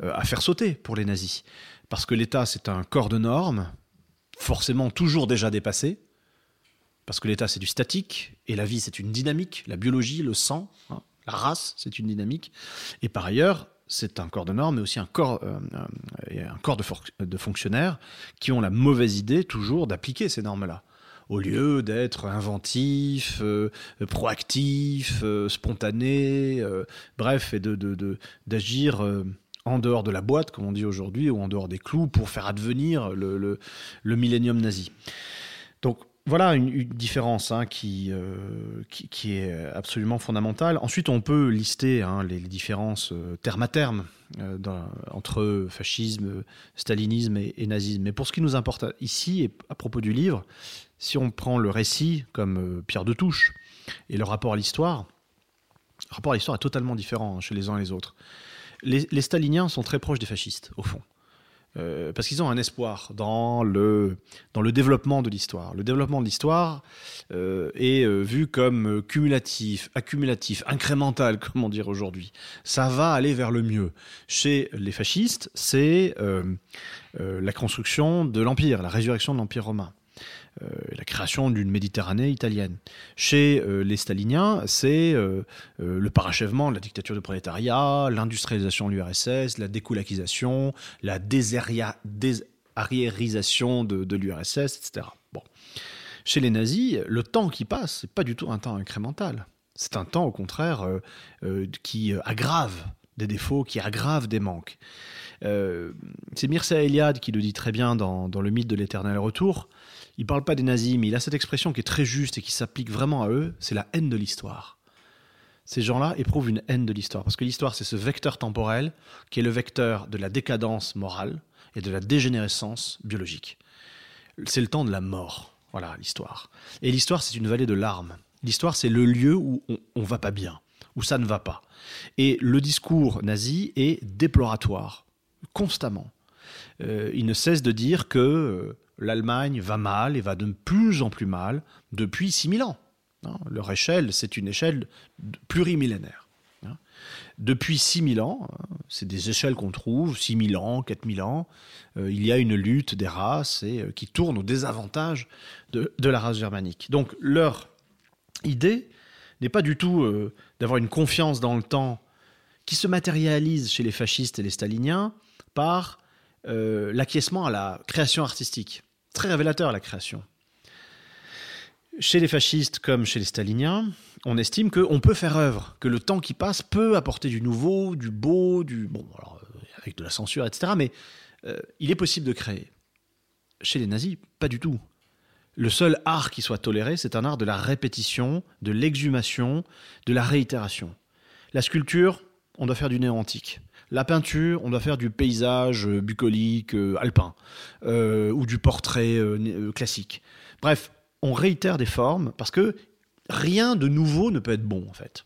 à faire sauter pour les nazis parce que l'État, c'est un corps de normes, forcément toujours déjà dépassé, parce que l'État, c'est du statique, et la vie, c'est une dynamique, la biologie, le sang, hein, la race, c'est une dynamique, et par ailleurs, c'est un corps de normes, mais aussi un corps, euh, euh, de, fonctionnaires qui ont la mauvaise idée toujours d'appliquer ces normes-là. Au lieu d'être inventif, euh, proactif, spontané, bref, et d'agir de, en dehors de la boîte, comme on dit aujourd'hui, ou en dehors des clous, pour faire advenir le, le, millénium nazi. Donc voilà une, différence hein, euh, qui, est absolument fondamentale. Ensuite, on peut lister hein, les, différences euh, terme à terme euh, entre fascisme, stalinisme et, nazisme. Mais pour ce qui nous importe ici, et à propos du livre, si on prend le récit comme pierre de touche et le rapport à l'histoire, le rapport à l'histoire est totalement différent hein, chez les uns et les autres les, staliniens sont très proches des fascistes, au fond. Euh, parce qu'ils ont un espoir dans le, dans le développement de l'histoire. Le développement de l'histoire euh, est euh, vu comme cumulatif, accumulatif, incrémental, comment dire aujourd'hui. Ça va aller vers le mieux. Chez les fascistes, c'est la construction de l'Empire, la résurrection de l'Empire romain. Euh, la création d'une Méditerranée italienne. Chez euh, les staliniens, c'est euh, le parachèvement de la dictature du prolétariat, l'industrialisation de l'URSS, la découlakisation, la désarriérisation de, l'URSS, etc. Bon. Chez les nazis, le temps qui passe, n'est pas du tout un temps incrémental. C'est un temps, au contraire, qui aggrave des défauts, qui aggrave des manques. c'est Mircea Eliade qui le dit très bien dans Le mythe de l'éternel retour il parle pas des nazis, mais il a cette expression qui est très juste et qui s'applique vraiment à eux, c'est la haine de l'histoire. Ces gens-là éprouvent une haine de l'histoire, parce que l'histoire, c'est ce vecteur temporel qui est le vecteur de la décadence morale et de la dégénérescence biologique. C'est le temps de la mort, voilà l'histoire. Et l'histoire, c'est une vallée de larmes. L'histoire, c'est le lieu où on, on va pas bien, où ça ne va pas. Et le discours nazi est déploratoire, constamment. Euh, il ne cesse de dire que euh, l'Allemagne va mal et va de plus en plus mal depuis 6000 ans. Hein. leur échelle, c'est une échelle plurimillénaire. Hein. Depuis 6000 ans, hein, c'est des échelles qu'on trouve, 6000 ans, 4000 ans, euh, il y a une lutte des races euh, qui tourne au désavantage de, la race germanique. Donc leur idée n'est pas du tout euh, d'avoir une confiance dans le temps qui se matérialise chez les fascistes et les staliniens par l'acquiescement à la création artistique très révélateur, la création. Chez les fascistes comme chez les staliniens, on estime qu'on peut faire œuvre, que le temps qui passe peut apporter du nouveau, du beau, du. Bon, alors, euh, avec de la censure, etc. Mais euh, il est possible de créer. Chez les nazis, pas du tout. Le seul art qui soit toléré, c'est un art de la répétition, de l'exhumation, de la réitération. La sculpture, on doit faire du néo antique. La peinture, on doit faire du paysage euh, bucolique, euh, alpin, euh, ou du portrait classique. Bref, on réitère des formes parce que rien de nouveau ne peut être bon en fait.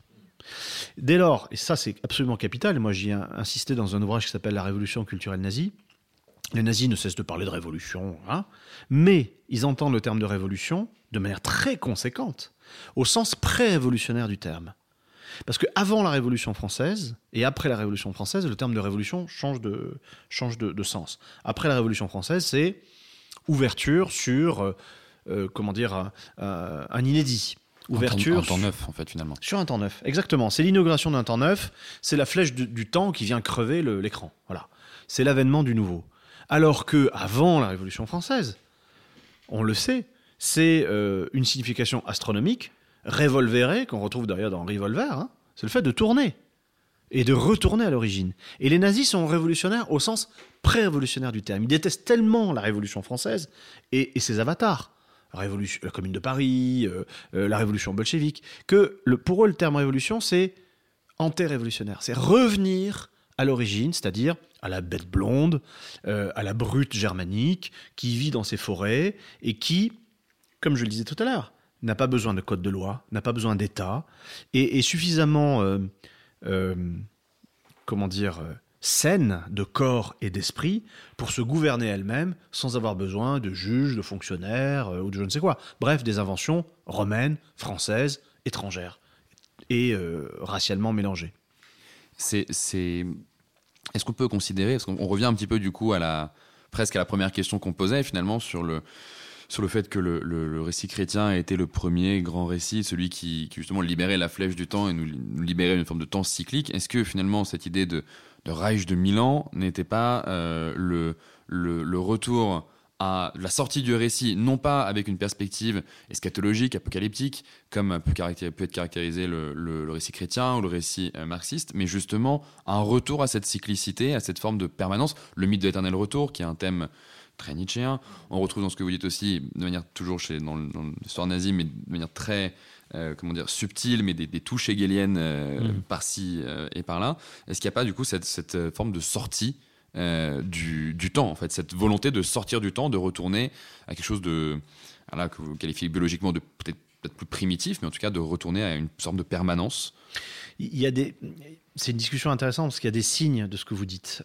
Dès lors, et ça c'est absolument capital, moi j'y ai insisté dans un ouvrage qui s'appelle La révolution culturelle nazie, les nazis ne cessent de parler de révolution, hein, mais ils entendent le terme de révolution de manière très conséquente, au sens pré-révolutionnaire du terme. Parce que avant la Révolution française et après la Révolution française, le terme de révolution change de, change de, sens. Après la Révolution française, c'est ouverture sur, euh, euh, comment dire, un, inédit. Ouverture. Un temps, neuf, en fait, finalement. Sur un temps neuf, exactement. C'est l'inauguration d'un temps neuf, c'est la flèche du, temps qui vient crever l'écran. Voilà. C'est l'avènement du nouveau. Alors que avant la Révolution française, on le sait, c'est euh, une signification astronomique, revolverée, qu'on retrouve d'ailleurs dans Revolver, hein. c'est le fait de tourner et de retourner à l'origine. Et les nazis sont révolutionnaires au sens pré-révolutionnaire du terme. Ils détestent tellement la Révolution française et, ses avatars, la, Commune de Paris, euh, euh, la Révolution bolchevique, que pour eux, le terme révolution, c'est anté-révolutionnaire. C'est revenir à l'origine, c'est-à-dire à la bête blonde, euh, à la brute germanique, qui vit dans ses forêts et qui, comme je le disais tout à l'heure, n'a pas besoin de code de loi, n'a pas besoin d'État, et est suffisamment, euh, euh, comment dire, saine de corps et d'esprit pour se gouverner elle-même sans avoir besoin de juges, de fonctionnaires ou de je ne sais quoi. Bref, des inventions romaines, françaises, étrangères et racialement mélangées. C'est est-ce qu'on peut considérer, est-ce qu'on revient un petit peu du coup à la presque à la première question qu'on posait finalement sur le sur le fait que le, récit chrétien a été le premier grand récit, celui qui, justement libérait la flèche du temps et nous, libérait une forme de temps cyclique. Est-ce que finalement cette idée de, Reich de Milan n'était pas euh, le, retour à la sortie du récit, non pas avec une perspective eschatologique, apocalyptique, comme peut, peut être caractérisé le, récit chrétien ou le récit euh, marxiste, mais justement un retour à cette cyclicité, à cette forme de permanence, le mythe de l'éternel retour, qui est un thème très nietzschéen. On retrouve dans ce que vous dites aussi, de manière toujours chez, dans, l'histoire nazie, mais de manière très euh, comment dire, subtile, mais des, touches hegeliennes euh, mm. par-ci et par-là. Est-ce qu'il n'y a pas du coup cette, cette forme de sortie euh, du, temps, en fait, cette volonté de sortir du temps, de retourner à quelque chose de, voilà, que vous qualifiez biologiquement de peut-être plus primitif, mais en tout cas de retourner à une sorte de permanence? Il y a des, c'est une discussion intéressante parce qu'il y a des signes de ce que vous dites.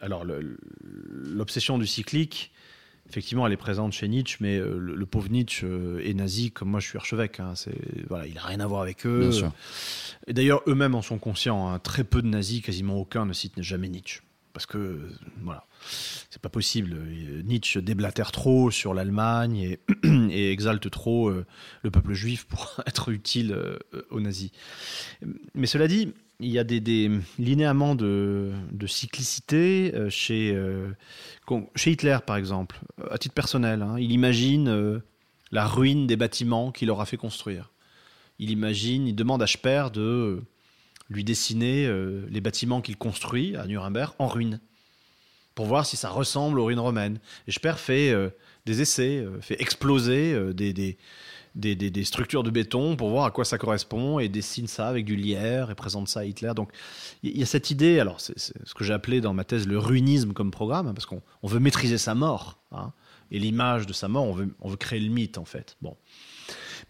Euh, alors l'obsession du cyclique, effectivement, elle est présente chez Nietzsche, mais euh, le, pauvre Nietzsche est nazi comme moi je suis archevêque. Hein, voilà, il n'a rien à voir avec eux. Et d'ailleurs, eux-mêmes en sont conscients. Hein. très peu de nazis, quasiment aucun, ne cite jamais Nietzsche parce que voilà, c'est pas possible. Nietzsche déblatère trop sur l'Allemagne et, exalte trop euh, le peuple juif pour être utile euh, aux nazis. Mais cela dit, il y a des, linéaments de, cyclicité euh, chez, chez Hitler, par exemple, à titre personnel. Hein. il imagine la ruine des bâtiments qu'il aura fait construire. Il imagine, il demande à Speer de lui dessiner euh, les bâtiments qu'il construit à Nuremberg en ruine, pour voir si ça ressemble aux ruines romaines. Et Speer fait euh, des essais, euh, fait exploser des, structures de béton pour voir à quoi ça correspond et dessine ça avec du lierre et présente ça à Hitler. Donc il y, a cette idée, alors c'est ce que j'ai appelé dans ma thèse le ruinisme comme programme, hein, parce qu'on veut maîtriser sa mort. Hein, et l'image de sa mort, on veut, on veut créer le mythe en fait. Bon.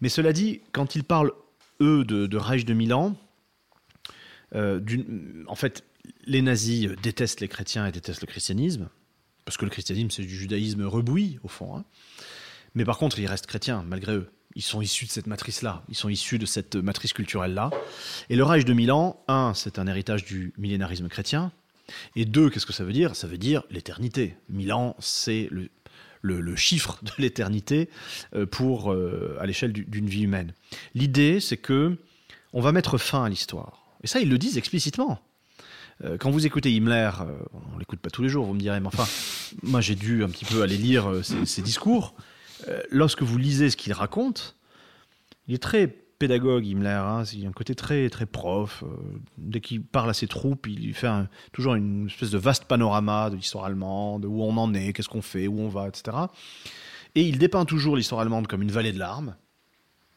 Mais cela dit, quand ils parlent, eux, de, de Reich de Milan, euh, en fait, les nazis détestent les chrétiens et détestent le christianisme, parce que le christianisme, c'est du judaïsme rebouilli, au fond. Hein. Mais par contre, ils restent chrétiens, malgré eux. Ils sont issus de cette matrice-là, ils sont issus de cette matrice culturelle-là. Et le Reich de Milan, un, c'est un héritage du millénarisme chrétien, et deux, qu'est-ce que ça veut dire? Ça veut dire l'éternité. Milan, c'est le, chiffre de l'éternité euh, pour euh, à l'échelle d'une vie humaine. L'idée, c'est que on va mettre fin à l'histoire. Et ça, ils le disent explicitement. Euh, quand vous écoutez Himmler, on l'écoute pas tous les jours, vous me direz, mais enfin, moi j'ai dû un petit peu aller lire ses, discours. Lorsque vous lisez ce qu'il raconte, il est très pédagogue, Himmler. Hein, il a un côté très, très prof. dès qu'il parle à ses troupes, il fait toujours une espèce de vaste panorama de l'histoire allemande, où on en est, qu'est-ce qu'on fait, où on va, etc. Et il dépeint toujours l'histoire allemande comme une vallée de larmes.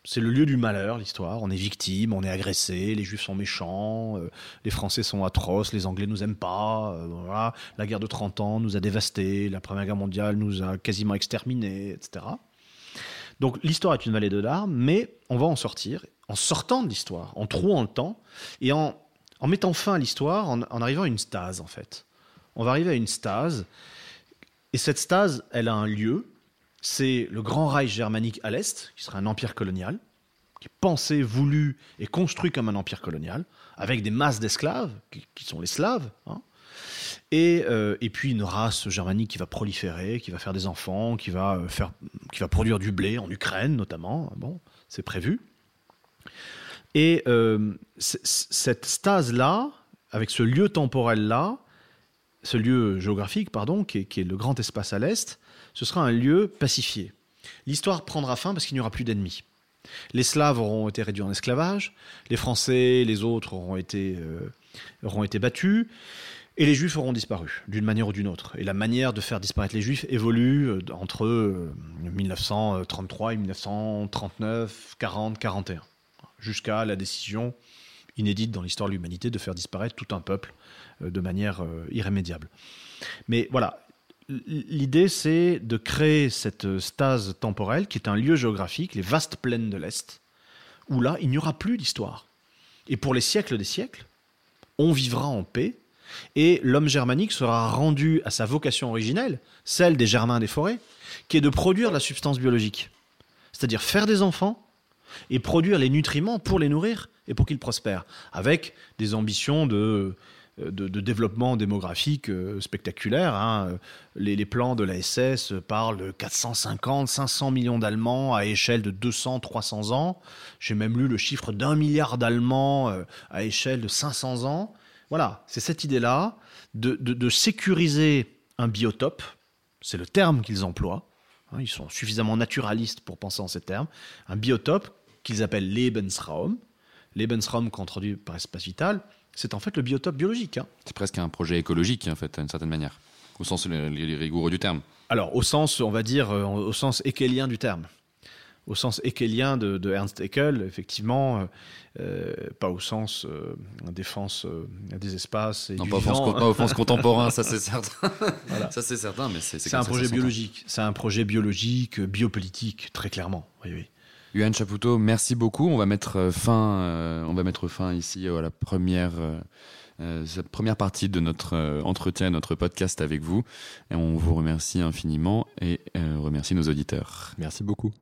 C'est le lieu du malheur, l'histoire. On est victime, on est agressé, les Juifs sont méchants, euh, les Français sont atroces, les Anglais nous aiment pas. Euh. La guerre de 30 ans nous a dévastés, la Première Guerre mondiale nous a quasiment exterminés, etc. Donc l'histoire est une vallée de larmes, mais on va en sortir, en sortant de l'histoire, en trouant le temps, et en, mettant fin à l'histoire, en arrivant à une stase, en fait. On va arriver à une stase, et cette stase, elle a un lieu, c'est le Grand Reich germanique à l'Est, qui sera un empire colonial, qui est pensé, voulu et construit comme un empire colonial, avec des masses d'esclaves, qui, sont les Slaves, hein. et, euh, et, puis une race germanique qui va proliférer, qui va faire des enfants, qui va, euh, faire, qui va produire du blé en Ukraine notamment, bon, c'est prévu. Et euh, cette stase-là, avec ce lieu temporel-là, ce lieu géographique, pardon, qui est, le grand espace à l'est, ce sera un lieu pacifié. L'histoire prendra fin parce qu'il n'y aura plus d'ennemis. Les Slaves auront été réduits en esclavage, les Français, les autres auront été, euh, auront battus, et les Juifs auront disparu, d'une manière ou d'une autre. Et la manière de faire disparaître les Juifs évolue euh, entre 1933 et 1939, 40, 41, jusqu'à la décision inédite dans l'histoire de l'humanité de faire disparaître tout un peuple euh, de manière euh, irrémédiable. Mais voilà, l'idée c'est de créer cette stase temporelle qui est un lieu géographique, les vastes plaines de l'Est, où là, il n'y aura plus d'histoire. Et pour les siècles des siècles, on vivra en paix, et l'homme germanique sera rendu à sa vocation originelle, celle des Germains des forêts, qui est de produire la substance biologique. C'est-à-dire faire des enfants et produire les nutriments pour les nourrir et pour qu'ils prospèrent, avec des ambitions de, de, développement démographique euh, spectaculaires. Hein. Les, plans de la SS parlent de 450, 500 millions d'Allemands à échelle de 200, 300 ans. J'ai même lu le chiffre d'un milliard d'Allemands euh, à échelle de 500 ans. Voilà, c'est cette idée-là de, de, sécuriser un biotope, c'est le terme qu'ils emploient, hein. ils sont suffisamment naturalistes pour penser en ces termes, un biotope qu'ils appellent Lebensraum, Lebensraum traduit par espace vital, c'est en fait le biotope biologique. Hein. C'est presque un projet écologique, en fait, d'une certaine manière, au sens rigoureux du terme. Alors, au sens, on va dire, euh, au sens équélien du terme. Au sens équélien de, Ernst Haeckel, effectivement, euh, euh, pas au sens défense des espaces. Et non, du pas, vivant. Pas offense contemporain, ça c'est certain. Ça c'est certain, mais c'est. C'est un projet biologique. C'est un projet biologique, biopolitique, très clairement. Oui, oui. Yuan Chapoutot, merci beaucoup. On va mettre euh, fin, euh, on va mettre fin ici à la première, euh, cette première partie de notre entretien, notre podcast avec vous. Et on vous remercie infiniment et remercie nos auditeurs. Merci beaucoup.